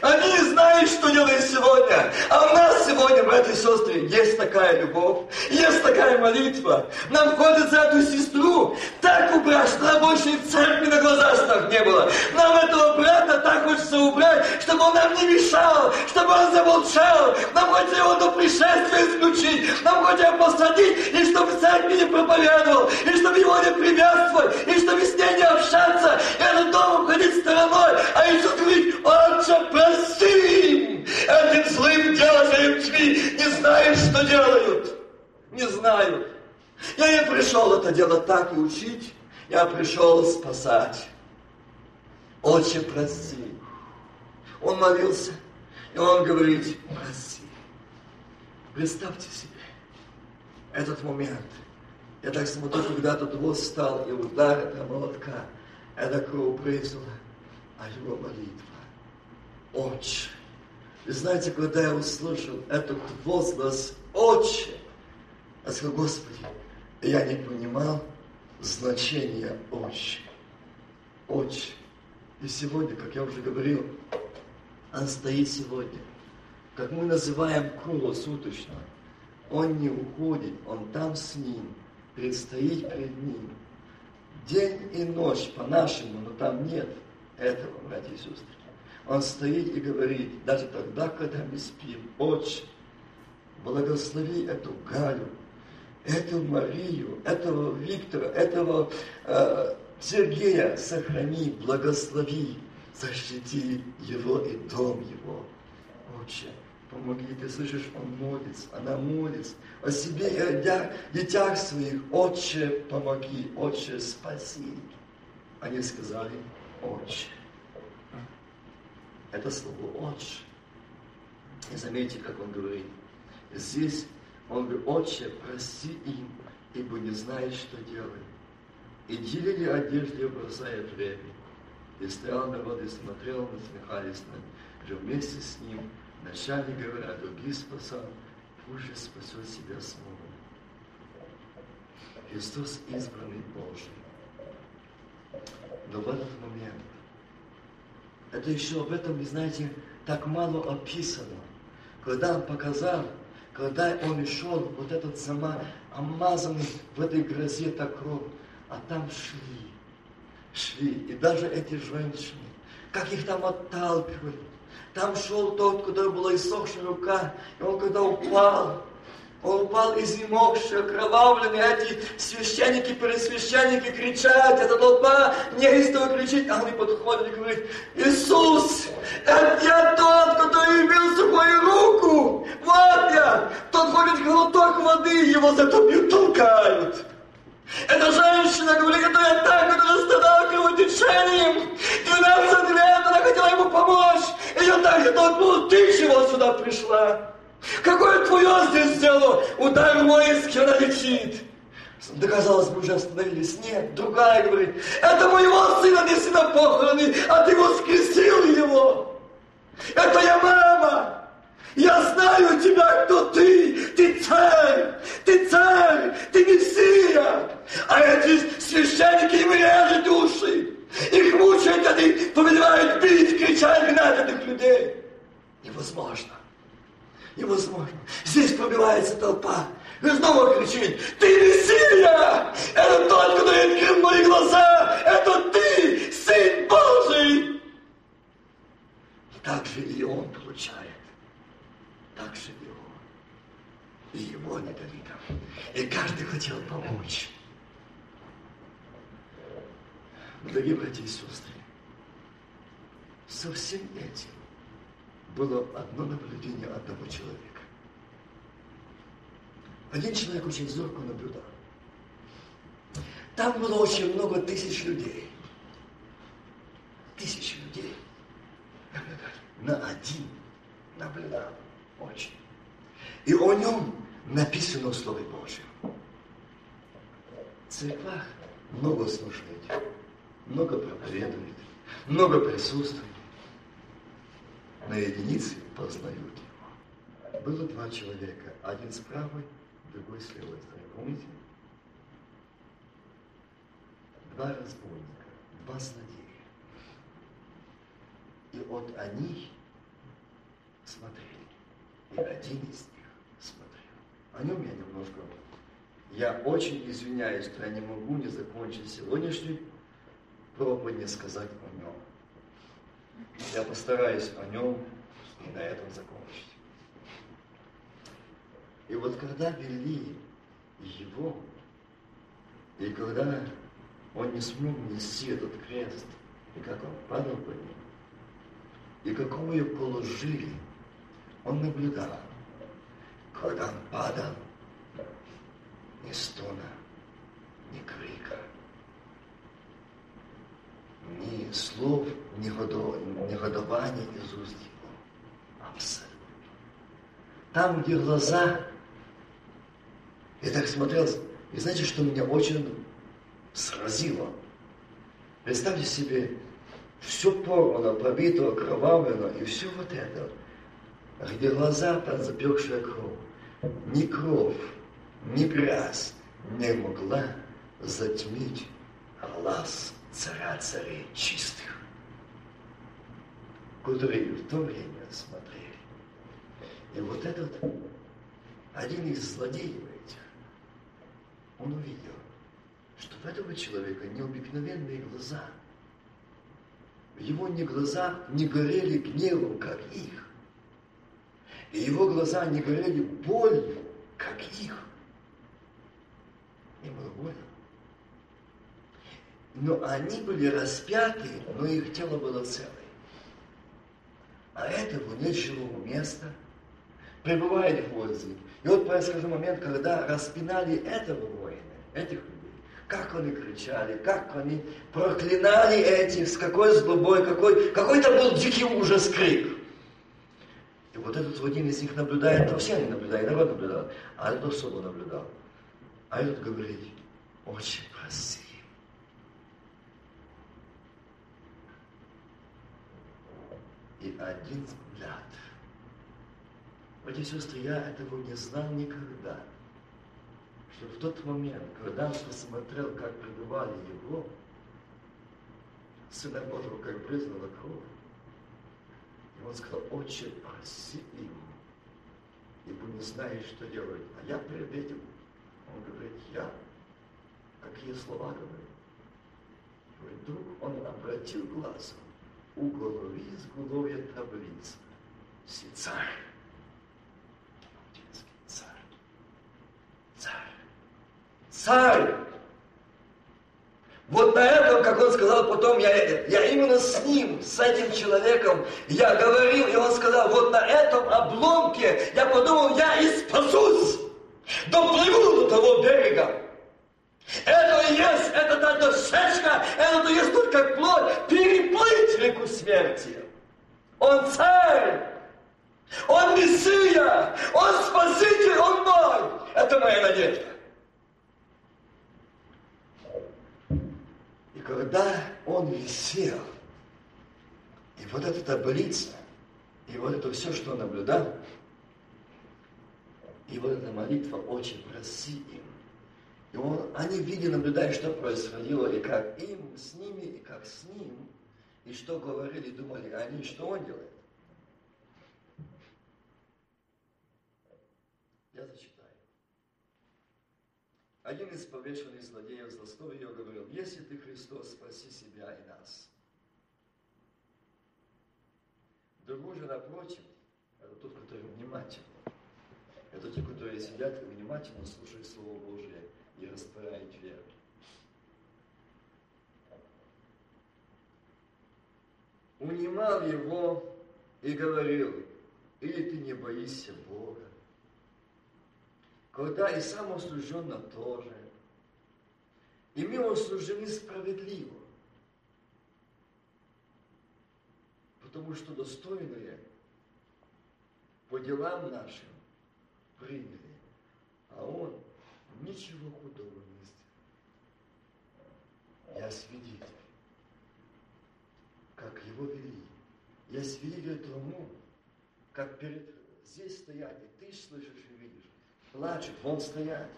Они не знают, что делать сегодня. А у нас сегодня, братья и сестры, есть такая любовь, есть такая молитва. Нам хочется эту сестру так убрать, что она больше в церкви на глазах так не было. Нам этого брата так хочется убрать, чтобы он нам не мешал, чтобы он замолчал. Нам хочется его до пришествия исключить. Нам хочется его посадить, и чтобы церкви не проповедовал, и чтобы его не приветствовать, и чтобы с ней не общаться, и этот дом ходить стороной. А Иисус говорит, отче, прости им, этим злым делателям тьмы, не знают, что делают. Не знают. Я не пришел это делать так и учить, я пришел спасать. Отче, прости. Он молился, и он говорит, прости. Представьте себе этот момент. Я так смотрю, когда тот воз встал, и удар этого молотка, эта кровь брызнула, а его молитва. Отче. И знаете, когда я услышал этот возглас Отче, я сказал, Господи, я не понимал значения Отче. Отче. И сегодня, как я уже говорил, он стоит сегодня. Как мы называем круглосуточно. Он не уходит, он там с ним, предстоит перед ним. День и ночь по-нашему, но там нет этого, братья и сестры. Он стоит и говорит, даже тогда, когда мы спим, Отче, благослови эту Галю, эту Марию, этого Виктора, этого э, Сергея, сохрани, благослови, защити его и дом его. Отче, помоги, ты слышишь, он молится, она молится о себе и о детях своих. Отче, помоги, Отче, спаси. Они сказали, Отче это слово «отче». И заметьте, как он говорит. Здесь он говорит, «Отче, прости им, ибо не знаешь, что делают». И делили одежды, бросая время. И стоял народ и смотрел, насмехались над же вместе с ним, начальник говоря, другие спасал, пусть же спасет себя снова. Христос избранный Божий. Но в этот момент это еще об этом, вы знаете, так мало описано. Когда он показал, когда он шел, вот этот сама омазанный в этой грозе так кровь, а там шли, шли, и даже эти женщины, как их там отталкивали. Там шел тот, куда была иссохшая рука, и он когда упал, он упал изнемогший, окровавленный, эти священники, пересвященники кричат, эта толпа неистово кричит, а он подходит и говорит, Иисус, это я тот, который убил сухую руку, вот я, тот ходит глоток воды, его за то бьют, толкают. Эта женщина, говорит, которая так, которая страдала кровотечением, 12 лет, она хотела ему помочь, ее так же толкнул, ты чего сюда пришла? Какое твое здесь дело? Удар мой из хера летит. Да, казалось бы, уже остановились. Нет, другая говорит, это моего сына неси на похороны, а ты воскресил его. Это я мама. Я знаю тебя, кто ты. Ты царь, ты царь, ты мессия. А эти священники им режут души. Их мучают, они повелевают бить, кричать, гнать этих людей. Невозможно уши. глаза. И снова кричит, ты Мессия! Это тот, кто открыл мои глаза! Это ты, Сын Божий! Так же и он получает. Так же и он. И его не дали там. И каждый хотел помочь. Дорогие братья и сестры, со всем этим было одно наблюдение одного человека. Один человек очень зорко наблюдал. Там было очень много тысяч людей. Тысячи людей наблюдали. На один наблюдал очень. И о нем написано в Слове Божьем. В церквах много слушают, много проповедуют, много присутствует. На единицы познают его. Было два человека, один с правой, другой с левой стороны. Помните? Два разбойника, два злодея. И вот они смотрели. И один из них смотрел. О нем я немножко... Я очень извиняюсь, что я не могу не закончить сегодняшний проповедь, не сказать. Я постараюсь о нем и на этом закончить. И вот когда вели его, и когда он не смог нести этот крест, и как он падал по ним, и какого ее положили, он наблюдал. Когда он падал, ни стона, ни крика, ни слов, ни негодования из уст его. Абсолютно. Там, где глаза, я так смотрел, и знаете, что меня очень сразило? Представьте себе, все порвано, пробито, окровавлено, и все вот это, где глаза под запекшая кровь. Ни кровь, ни грязь не могла затмить глаз царя царей чистых, которые в то время смотрели. И вот этот, один из злодеев этих, он увидел, что в этого человека необыкновенные глаза. Его не глаза не горели гневом, как их. И его глаза не горели болью, как их. Не было больно. Но они были распяты, но их тело было целое. А этого нет живого места, пребывает в воздухе. И вот происходил момент, когда распинали этого воина, этих людей. Как они кричали, как они проклинали этих, с какой злобой, какой, какой-то был дикий ужас крик. И вот этот один из них наблюдает, то все они наблюдают, народ наблюдал, а этот особо наблюдал. А этот говорит, очень проси. И один взгляд. Братья и сестры, я этого не знал никогда. Что в тот момент, когда он посмотрел, как пребывали его, Сына Божьего, как брызнула кровь, и он сказал, отче, проси им, ибо не знаешь, что делать. А я перед этим, он говорит, я, какие слова говорю. Вдруг он обратил глазом, у головы изголовья таблица, си царь, царь, царь, царь. Вот на этом, как он сказал потом, я, я именно с ним, с этим человеком, я говорил, и он сказал, вот на этом обломке я подумал, я и спасусь, доплыву до того берега. Это и есть, это та дощечка, это и есть только плоть, переплыть реку смерти. Он царь, он Мессия, он Спаситель, он мой. Это моя надежда. когда он висел, и вот эта таблица, и вот это все, что он наблюдал, и вот эта молитва очень проси. И он, они видели, наблюдая, что происходило, и как им, с ними, и как с ним, и что говорили, думали они, что он делает. Я зачитаю. один из повешенных злодеев злостной ее говорил, если ты Христос, спаси себя и нас. Другой же напротив, это тот, который внимательный. Это те, которые сидят и внимательно слушают Слово Божие веру. Унимал его и говорил, или ты не боишься Бога, когда и сам осужденно тоже, и мы осуждены справедливо, потому что достойные по делам нашим приняли, а он ничего худого не сделал. Я свидетель, как его вели. Я свидетель тому, как перед здесь стоять, и ты слышишь и видишь, плачут, вон стоять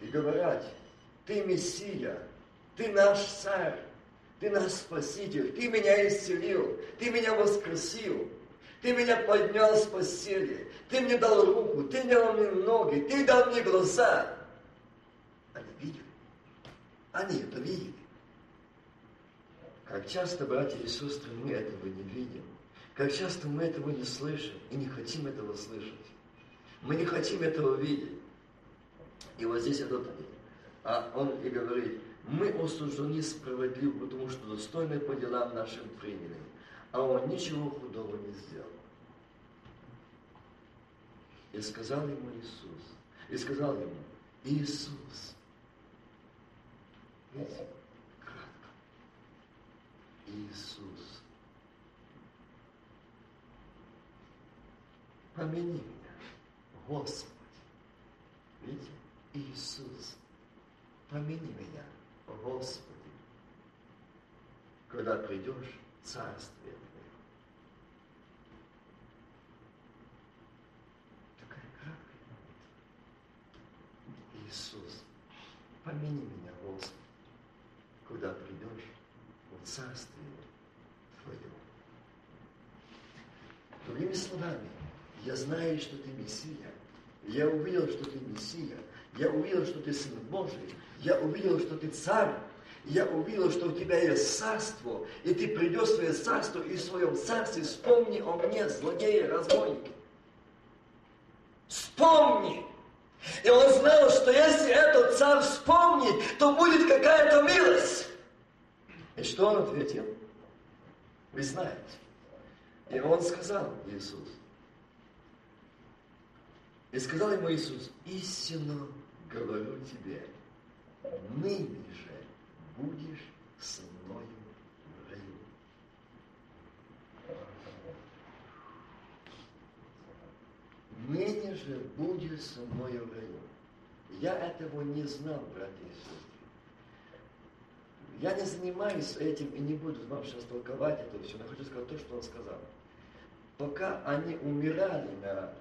и говорят, ты Мессия, ты наш царь, ты наш Спаситель, ты меня исцелил, ты меня воскресил, ты меня поднял с постели, ты мне дал руку, ты дал мне ноги, ты дал мне глаза. Они видели, они это видели. Как часто, братья и сестры, мы этого не видим. Как часто мы этого не слышим и не хотим этого слышать. Мы не хотим этого видеть. И вот здесь этот, а он и говорит, мы осуждены справедливо, потому что достойны по делам нашим приняли, а он ничего худого не сделал. И сказал ему Иисус, и сказал ему, Иисус, видите, кратко, Иисус, помяни меня, Господи. Видите? Иисус, помяни меня, Господи, когда придешь в Царствие Твое. Такая краткая молитва. Иисус, помяни меня, Господи, когда придешь в Царствие Твое. Другими словами, я знаю, что ты Мессия. Я увидел, что ты Мессия. Я увидел, что ты Сын Божий. Я увидел, что ты Царь. Я увидел, что у тебя есть царство, и ты придешь в свое царство, и в своем царстве вспомни о мне, злодеи, разбойники. Вспомни! И он знал, что если этот царь вспомнит, то будет какая-то милость. И что он ответил? Вы знаете. И он сказал, Иисус, и сказал ему Иисус, истинно говорю тебе, ныне же будешь со мною в раю. Ныне же будешь со мною в. Я этого не знал, братья и сестры. Я не занимаюсь этим и не буду вам сейчас толковать это все, но хочу сказать то, что он сказал. Пока они умирали на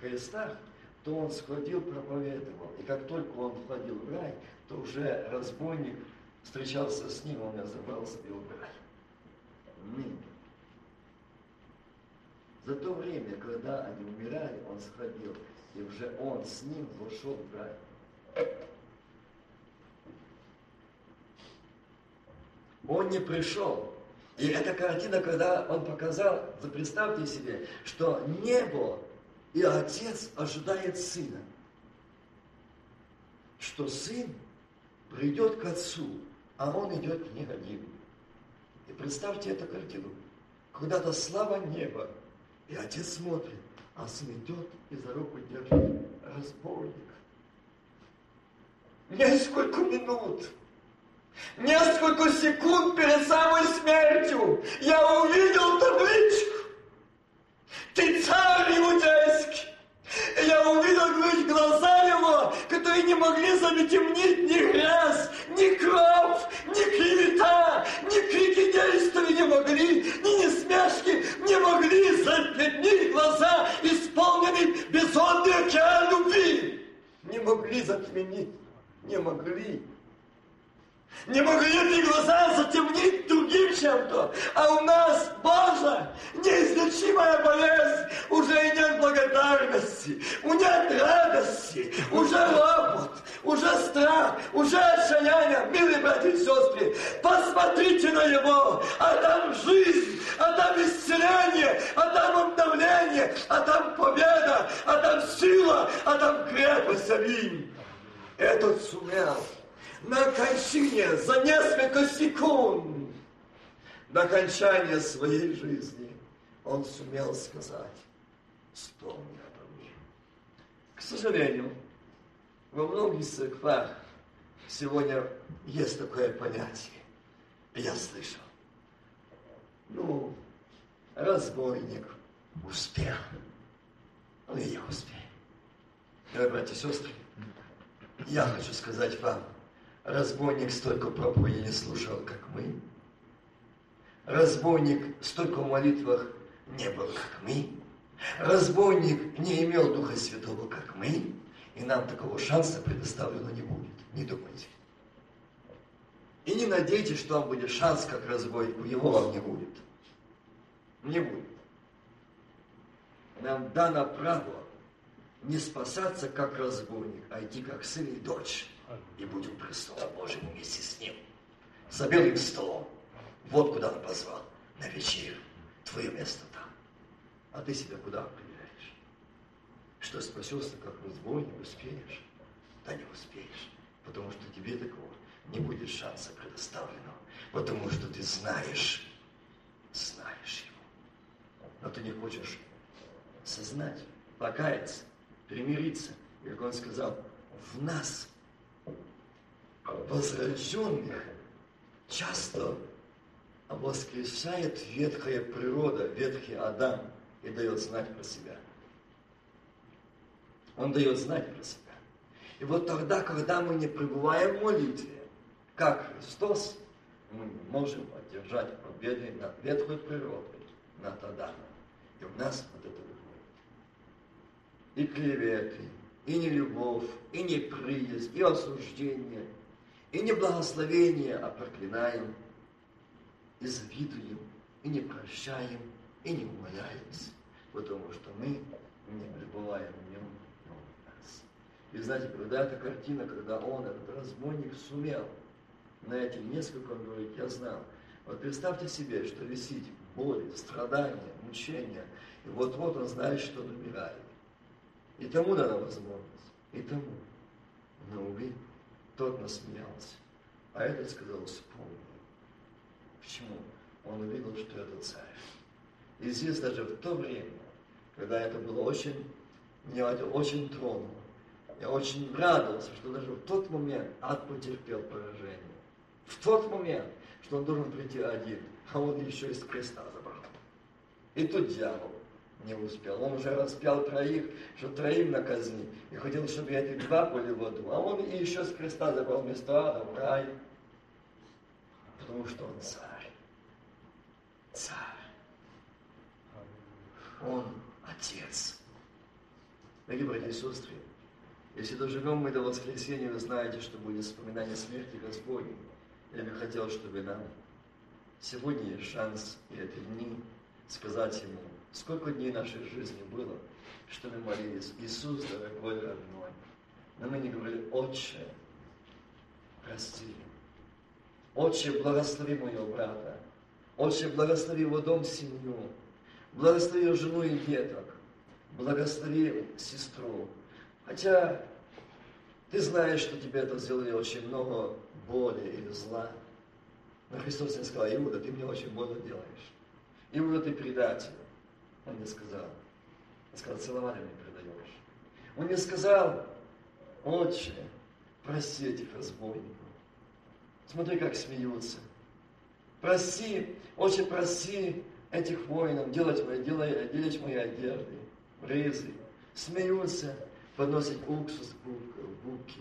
крестах, то он сходил, проповедовал. И как только он входил в рай, то уже разбойник встречался с ним, он себе в рай. Ныне. За то время, когда они умирали, он сходил, и уже он с ним вошел в рай. Он не пришел. И эта картина, когда он показал, представьте себе, что небо и отец ожидает сына. Что сын придет к отцу, а он идет не один. И представьте эту картину. Когда-то слава неба, и отец смотрит, а сын идет и за руку держит разбойник. Несколько минут, несколько секунд перед самой смертью я увидел табличку. Ты царь иудейский. И я увидел говорит, глаза его, которые не могли затемнить ни грязь, ни кровь, ни клевета, действия не могли, ни несмешки не могли затемнить глаза, исполненные безумный океан любви. Не могли затемнить, не могли. Не могли эти глаза затемнить другим чем-то. А у нас, Боже, неизлечимая болезнь. Уже и нет благодарности, у нет радости, уже робот, уже отчаяние, уже отчаяние, милые братья и сестры, посмотрите на него, а там жизнь, а там исцеление, а там обновление, а там победа, а там сила, а там крепость, аминь. Этот сумел на кончине за несколько секунд до окончания своей жизни он сумел сказать, вспомни обо мне. К сожалению, во многих церквах сегодня есть такое понятие. Я слышал. Ну, разбойник успел. Ну и я успею. Дорогие братья и сестры, я хочу сказать вам, разбойник столько проповедей не слушал, как мы. Разбойник столько в молитвах не был, как мы. Разбойник не имел Духа Святого, как мы. И нам такого шанса предоставлено не будет. Не думайте. И не надейтесь, что вам будет шанс, как разбойнику. Его вам не будет. Не будет. Нам дано право не спасаться, как разбойник, а идти, как сын и дочь. И будем у престола Божьего вместе с ним. За белым столом. Вот куда он позвал. На вечерю. Твое место там. А ты себя куда определяешь? Что спасешься, как разбойник, успеешь? Да не успеешь. Потому что тебе такого не будет шанса предоставленного. Потому что ты знаешь, знаешь его. Но ты не хочешь сознать, покаяться, примириться. И как он сказал, в нас, возрожденных, часто воскрешает ветхая природа, ветхий Адам и дает знать про себя. Он дает знать про себя. И вот тогда, когда мы не пребываем в молитве, как Христос, мы не можем одержать победы над ветхой природой, над Адамом. И у нас вот это выходит. И клеветы, и нелюбовь, и неприязнь, и осуждение, и не благословение, а проклинаем, и завидуем, и не прощаем, и не умоляемся, потому что мы не пребываем в нем, но в нас. И знаете, когда эта картина, когда он, этот разбойник, сумел на эти несколько, он говорит, я знал. Вот представьте себе, что висит боль, страдания, мучения, и вот-вот он знает, что он умирает. И тому дана возможность, и тому. Но, увы, тот насмеялся, а этот сказал, вспомни. Почему? Он увидел, что это царь. И здесь даже в то время, когда это было очень, меня это очень тронуло, я очень радовался, что даже в тот момент ад потерпел поражение. В тот момент, что он должен прийти один, а он еще из креста забрал. И тут дьявол не успел. Он уже распял троих, что троим на казни. И хотел, чтобы эти два были в аду. А он и еще с креста забрал вместо ада в рай. Потому что он царь. Царь. Он Отец. Дорогие братья и сестры, если доживем мы до воскресенья, вы знаете, что будет вспоминание смерти Господней. Я бы хотел, чтобы нам сегодня есть шанс и эти дни сказать Ему, сколько дней нашей жизни было, что мы молились, Иисус, дорогой родной. Но мы не говорили, Отче, прости. Отче, благослови моего брата. Отче, благослови его дом, семью. Благослови жену и деток. Благослови сестру. Хотя ты знаешь, что тебе это сделали очень много боли или зла. Но Христос не сказал, Иуда, ты мне очень больно делаешь. Иуда, ты предатель. Он не сказал. Он сказал, целовали мне предаешь. Он не сказал, отче, прости этих разбойников. Смотри, как смеются. Прости, отче, прости этих воинов, делать мои, делай, делать мои одежды, рызы. Смеются, подносят уксус в булки.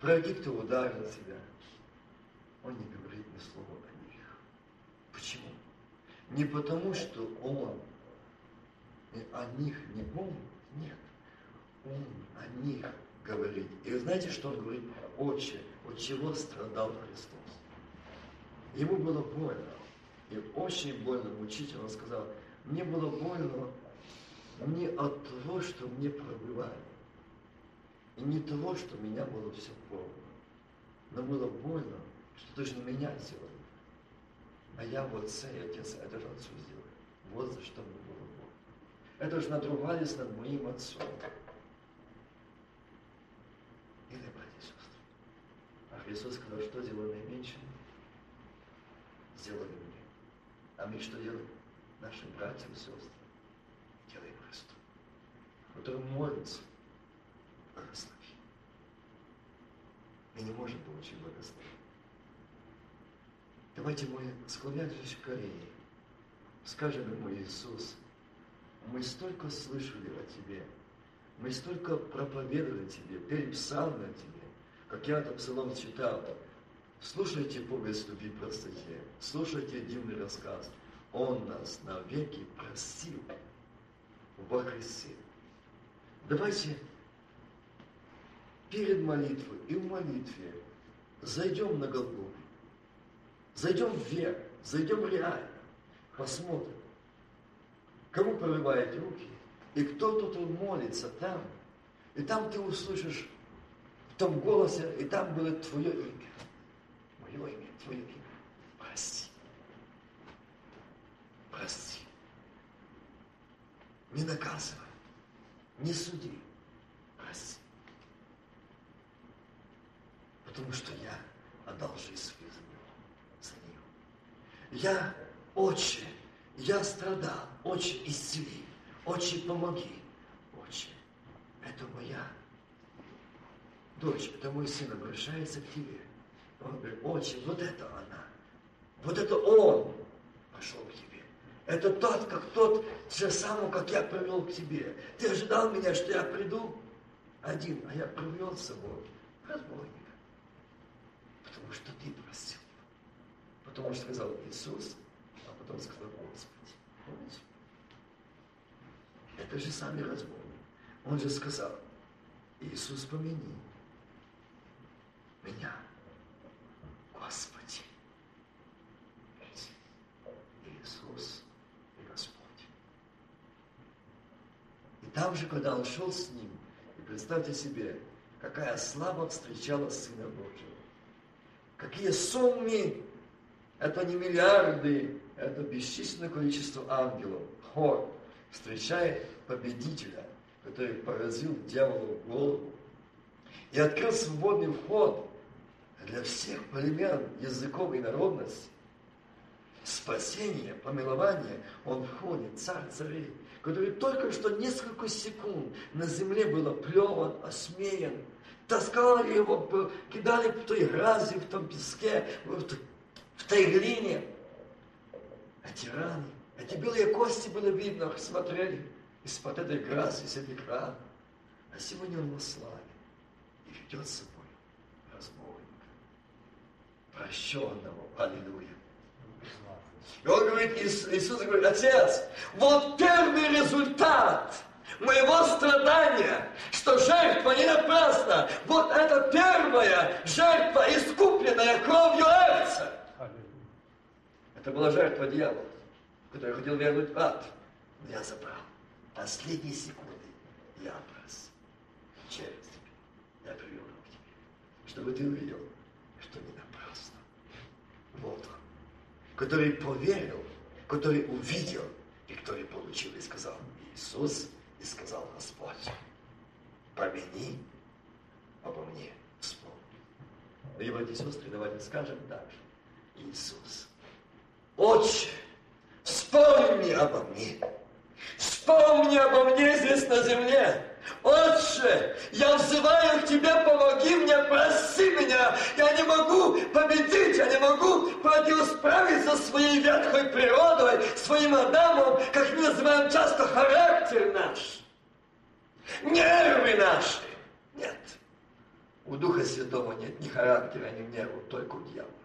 Враги, кто ударил тебя, он не говорит ни слова? Не потому, что он о них не помнит, нет. Он о них говорит. И вы знаете, что он говорит? Отче, от чего страдал Христос? Ему было больно. И очень больно, мучительно он сказал, мне было больно не от того, что мне пробивали. И не того, что меня было все полно. Но было больно, что точно меня сделали. А я вот цей отец, это же отцу сделал. Вот за что мне было больно. Это же надругались над моим отцом. Или, братья и сестры, а Христос сказал, что делал наименьшим, сделали мне. А мы что делаем? Нашим братьям и сестрам делаем Христу, который молится, благослови. Мы не можем получить благословение. Давайте мы, склонявшись к колени, скажем ему, Иисус, мы столько слышали о Тебе, мы столько проповедовали Тебе, псалмы о Тебе, как я этот псалом читал. Слушайте повесть любви простоте, слушайте дивный рассказ. Он нас навеки простил во Христе. Давайте перед молитвой и в молитве зайдем на Голгофу, зайдем вверх, зайдем реально, посмотрим, кому прорывает руки, и кто тут молится там, и там ты услышишь в том голосе, и там будет твое имя, мое имя, твое имя. Прости. Прости. Не наказывай, не суди, прости. Потому что я отдал жизнь свою за него, за нее. Я, отче, я страдал, отче, исцели, отче, помоги, отче, это моя дочь, это мой сын обращается к тебе. Он говорит, отче, вот это она, вот это он пошел к тебе. Это тот, как тот же самый, как я привел к тебе. Ты ожидал меня, что я приду один, а я привел с собой разбойника. Потому что ты простил его. Потому что сказал Иисус, а потом сказал Господи. Помните? Это же самый разбойник. Он же сказал, Иисус, помяни меня, Господи. Иисус и Господь. И там же, когда он шел с ним, и представьте себе, какая слава встречала Сына Божьего. Какие суммы, это не миллиарды, это бесчисленное количество ангелов, хор, встречает победителя, который поразил дьяволу голову. И открыл свободный вход для всех племен, языков и народностей. Спасение, помилование, он входит, царь царей, который только что несколько секунд на земле был оплеван, осмеян, таскали его, кидали в той грязи, в том песке, в, в той глине. Эти раны, эти белые кости было видно, смотрели из-под этой грязи, из этих ран. А сегодня он во славе и ведет с собой разбойника, прощенного. Аллилуйя. И он говорит, Иисус говорит, Отец, вот первый результат моего страдания, что жертва не напрасна. Вот это первая жертва, искупленная кровью Эрца. Это была жертва дьявола, который хотел вернуть ад. Но я забрал. Последние секунды я образ через. Я привел его к тебе, чтобы ты увидел, что не напрасно. Вот он который поверил, который увидел, и который получил и сказал Иисус, и сказал Господь, помяни обо мне, вспомни. И, братья и давайте скажем так же. Иисус, Отче, вспомни обо мне. Вспомни обо мне здесь на земле. Отче, я взываю к Тебе, помоги мне, прости меня. Я не могу победить, я не могу противосправиться своей ветхой природой, своим Адамом, как мы называем часто характер наш. Нервы наши. Нет. У Духа Святого нет ни характера, ни нервов, только у дьявола.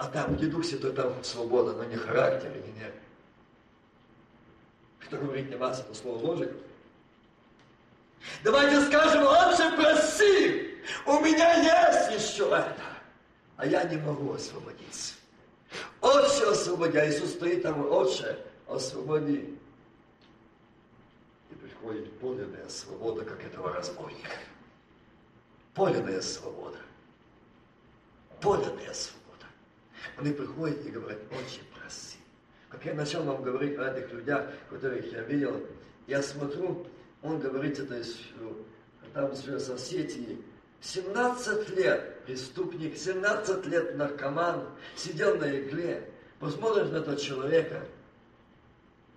А там, где Дух Святой, там свобода, но не характер и не. Что говорит не вас, это Слово Божие. Давайте скажем, Отче, прости, у меня есть еще это, а я не могу освободиться. Отче, освободи, а Иисус стоит там, Отче, освободи. И приходит подлинная свобода, как этого разбойника. Подлинная свобода. Подлинная свобода. Они приходят и говорят, очень проси. Как я начал вам говорить о этих людях, которых я видел, я смотрю, он говорит это там живет в Осетии, 17 лет преступник, 17 лет наркоман, сидел на игле, посмотришь на этого человека,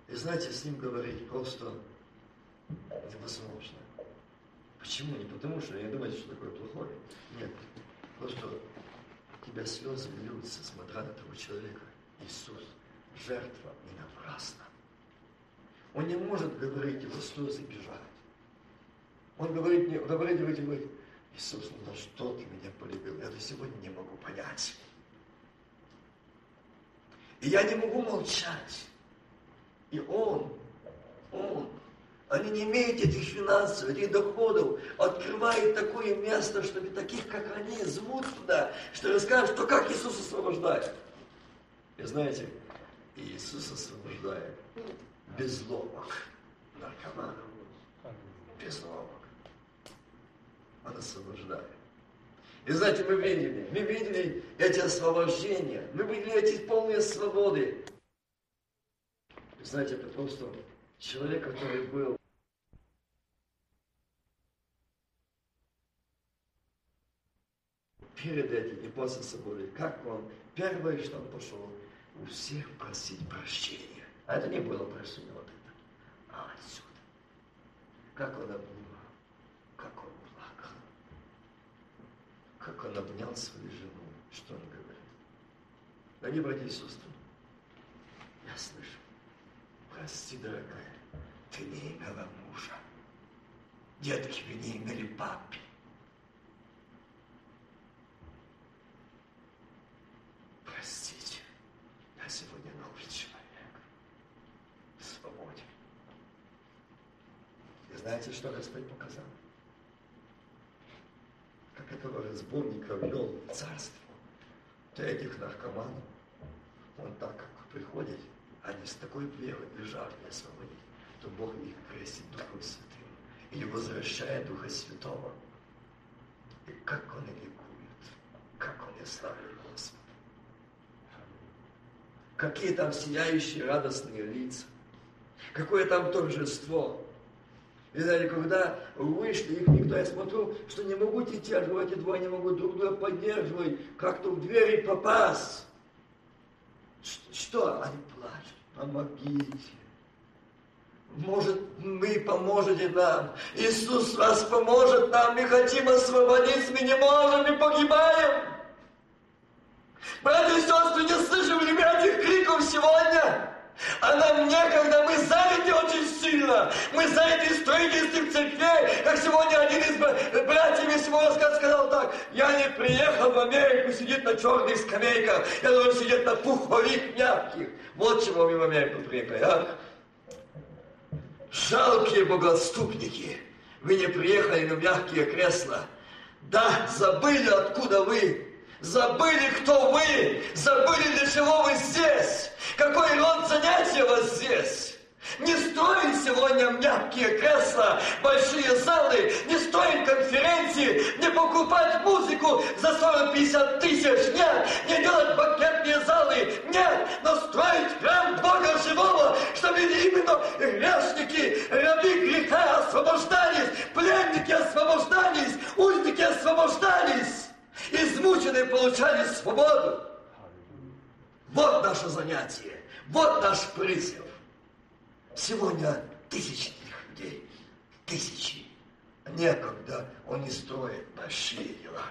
и знаете, с ним говорить просто невозможно. Почему? Не потому что я думаю, что такое плохое. Нет. Просто тебя слезы льются, смотря на того человека. Иисус, жертва не напрасна. Он не может говорить его слезы бежать. Он говорит, не, говорит, говорит, Иисус, ну что ты меня полюбил? Я до сегодня не могу понять. И я не могу молчать. И он, он, они не имеют этих финансов, этих доходов, открывает такое место, чтобы таких, как они, зовут туда, что расскажут, что как Иисус освобождает. И знаете, Иисус освобождает без ломок наркоманов. Без ломок. Он освобождает. И знаете, мы видели, мы видели эти освобождения, мы видели эти полные свободы. И знаете, это просто человек, который был перед этим и после свободы, как он, первое, что он пошел, у всех просить прощения. А это не было прощение вот это, а отсюда. Как он обнимал, как он плакал, как он обнял свою жену. Что он говорит? Дорогие братья и я слышу, прости, дорогая, ты не имела мужа. Детки вы не имели папы. Простите, я сегодня новый человек. В свободе. И знаете, что Господь показал? Как этого разбойника ввел в царство. То этих наркоманов. Он так как приходит, они с такой верой и жаждой освободить, то Бог их крестит Духом Святым или возвращает Духа Святого. И как он ликует, как он славит Господа. Какие там сияющие радостные лица. Какое там торжество. И знаете, когда вышли, их никто, я смотрю, что не могут идти, а эти двое не могут друг друга поддерживать, как-то в двери попасть. Что? Они плачут. Помогите. Может, вы поможете нам. Иисус вас поможет нам. Мы хотим освободиться, мы не можем, мы погибаем. Братья и сестры, не слышим ли этих криков сегодня? А нам некогда, мы заняты очень сильно. Мы заняты строительством церквей. Как сегодня один из братьев из моего сказал так, я не приехал в Америку сидеть на черных скамейках, я должен сидеть на пуховых мягких. Вот чего мы в Америку приехали, а? Жалкие богоотступники, вы не приехали на мягкие кресла. Да, забыли, откуда вы. Забыли, кто вы. Забыли, для чего вы здесь. Какой род занятия у вас здесь. Не строим сегодня мягкие кресла, большие залы, не строим конференции, не покупать музыку за 40-50 тысяч, нет, не делать банкетные залы, нет, но строить храм Бога живого, чтобы именно грешники, рабы греха освобождались, пленники освобождались, узники освобождались, измученные получали свободу. Вот наше занятие, вот наш призыв. Сегодня тысячи таких людей, тысячи. Некогда он не строит большие дела.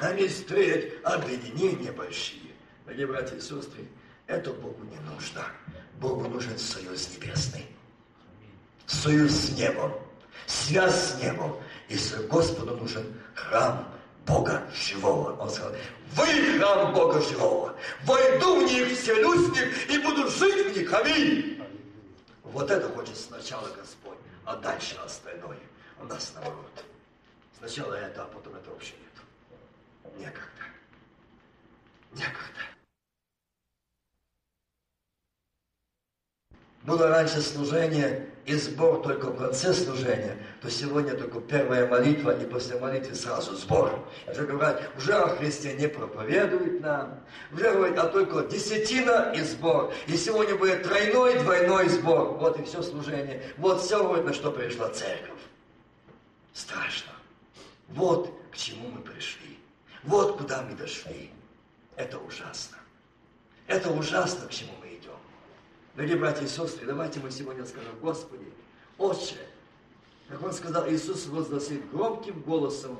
Они строят объединения большие. Дорогие братья и сестры, это Богу не нужно. Богу нужен союз небесный. Союз с небом, связь с небом. И Господу нужен храм Бога живого. Он сказал, вы храм Бога живого. Войду в них, вселюсь в них и буду жить в них. Аминь. Вот это хочет сначала Господь, а дальше остальное. У нас наоборот. Сначала это, а потом это вообще нет. Некогда. Некогда. Было раньше служение, и сбор только в конце служения, то сегодня только первая молитва, и после молитвы сразу сбор. Уже говорят, уже о Христе не проповедует нам, уже говорят, а только десятина и сбор. И сегодня будет тройной, двойной сбор. Вот и все служение. Вот все, вот на что пришла церковь. Страшно. Вот к чему мы пришли. Вот куда мы дошли. Это ужасно. Это ужасно, к чему мы. Дорогие братья и сестры, давайте мы сегодня скажем, Господи, Отче, как Он сказал, Иисус возгласил громким голосом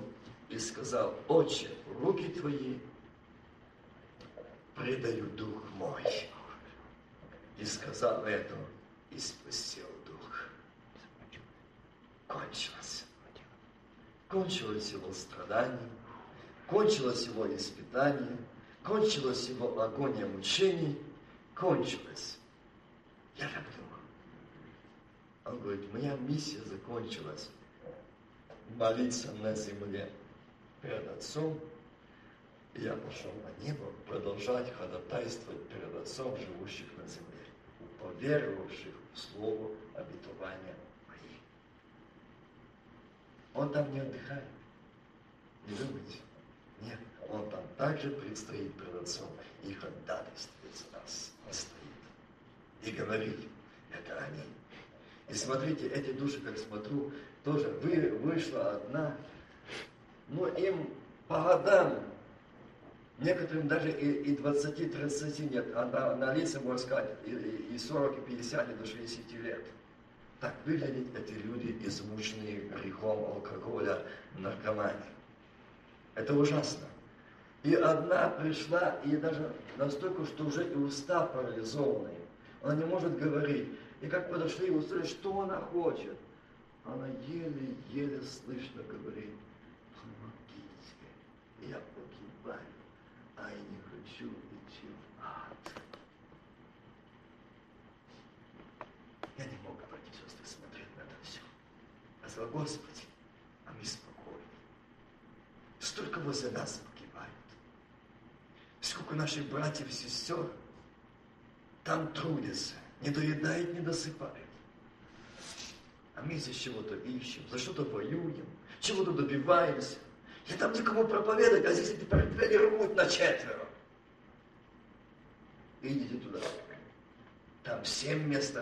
и сказал, Отче, руки Твои предаю Дух мой. И сказал это, и спустил Дух. Кончилось. Кончилось его страдание, кончилось его испытание, кончилось его агония мучений, кончилось. Я так думаю. Он говорит, моя миссия закончилась. Молиться на земле перед Отцом. И я пошел на небо продолжать ходатайствовать перед Отцом, живущих на земле, поверовавших в Слово обетования мои. Он там не отдыхает. Не думайте. Нет, он там также предстоит перед Отцом и ходатайствует за нас. Он стоит и говорит, это они. И смотрите, эти души, как смотрю, тоже вы, вышла одна, но им по годам, некоторым даже и, и 20-30 нет, а на, на лице, можно сказать, и, и 40, и 50, и до 60 лет. Так выглядят эти люди, измученные грехом алкоголя, наркомании. Это ужасно. И одна пришла, и даже настолько, что уже и уста парализованные. Она не может говорить. И как подошли и услышали, что она хочет. Она еле-еле слышно говорит, помогите, я погибаю, а я не хочу идти в ад. Я не мог, братья и сестры, смотреть на это все. Я сказал, Господи, а мы спокойны. Столько возле нас погибают. Сколько наших братьев и сестер там трудятся, не доедают, не досыпают. А мы здесь чего-то ищем, за что-то воюем, чего-то добиваемся. Я там никому проповедовать, а здесь эти портфели рвут на четверо. Идите туда. Там семь мест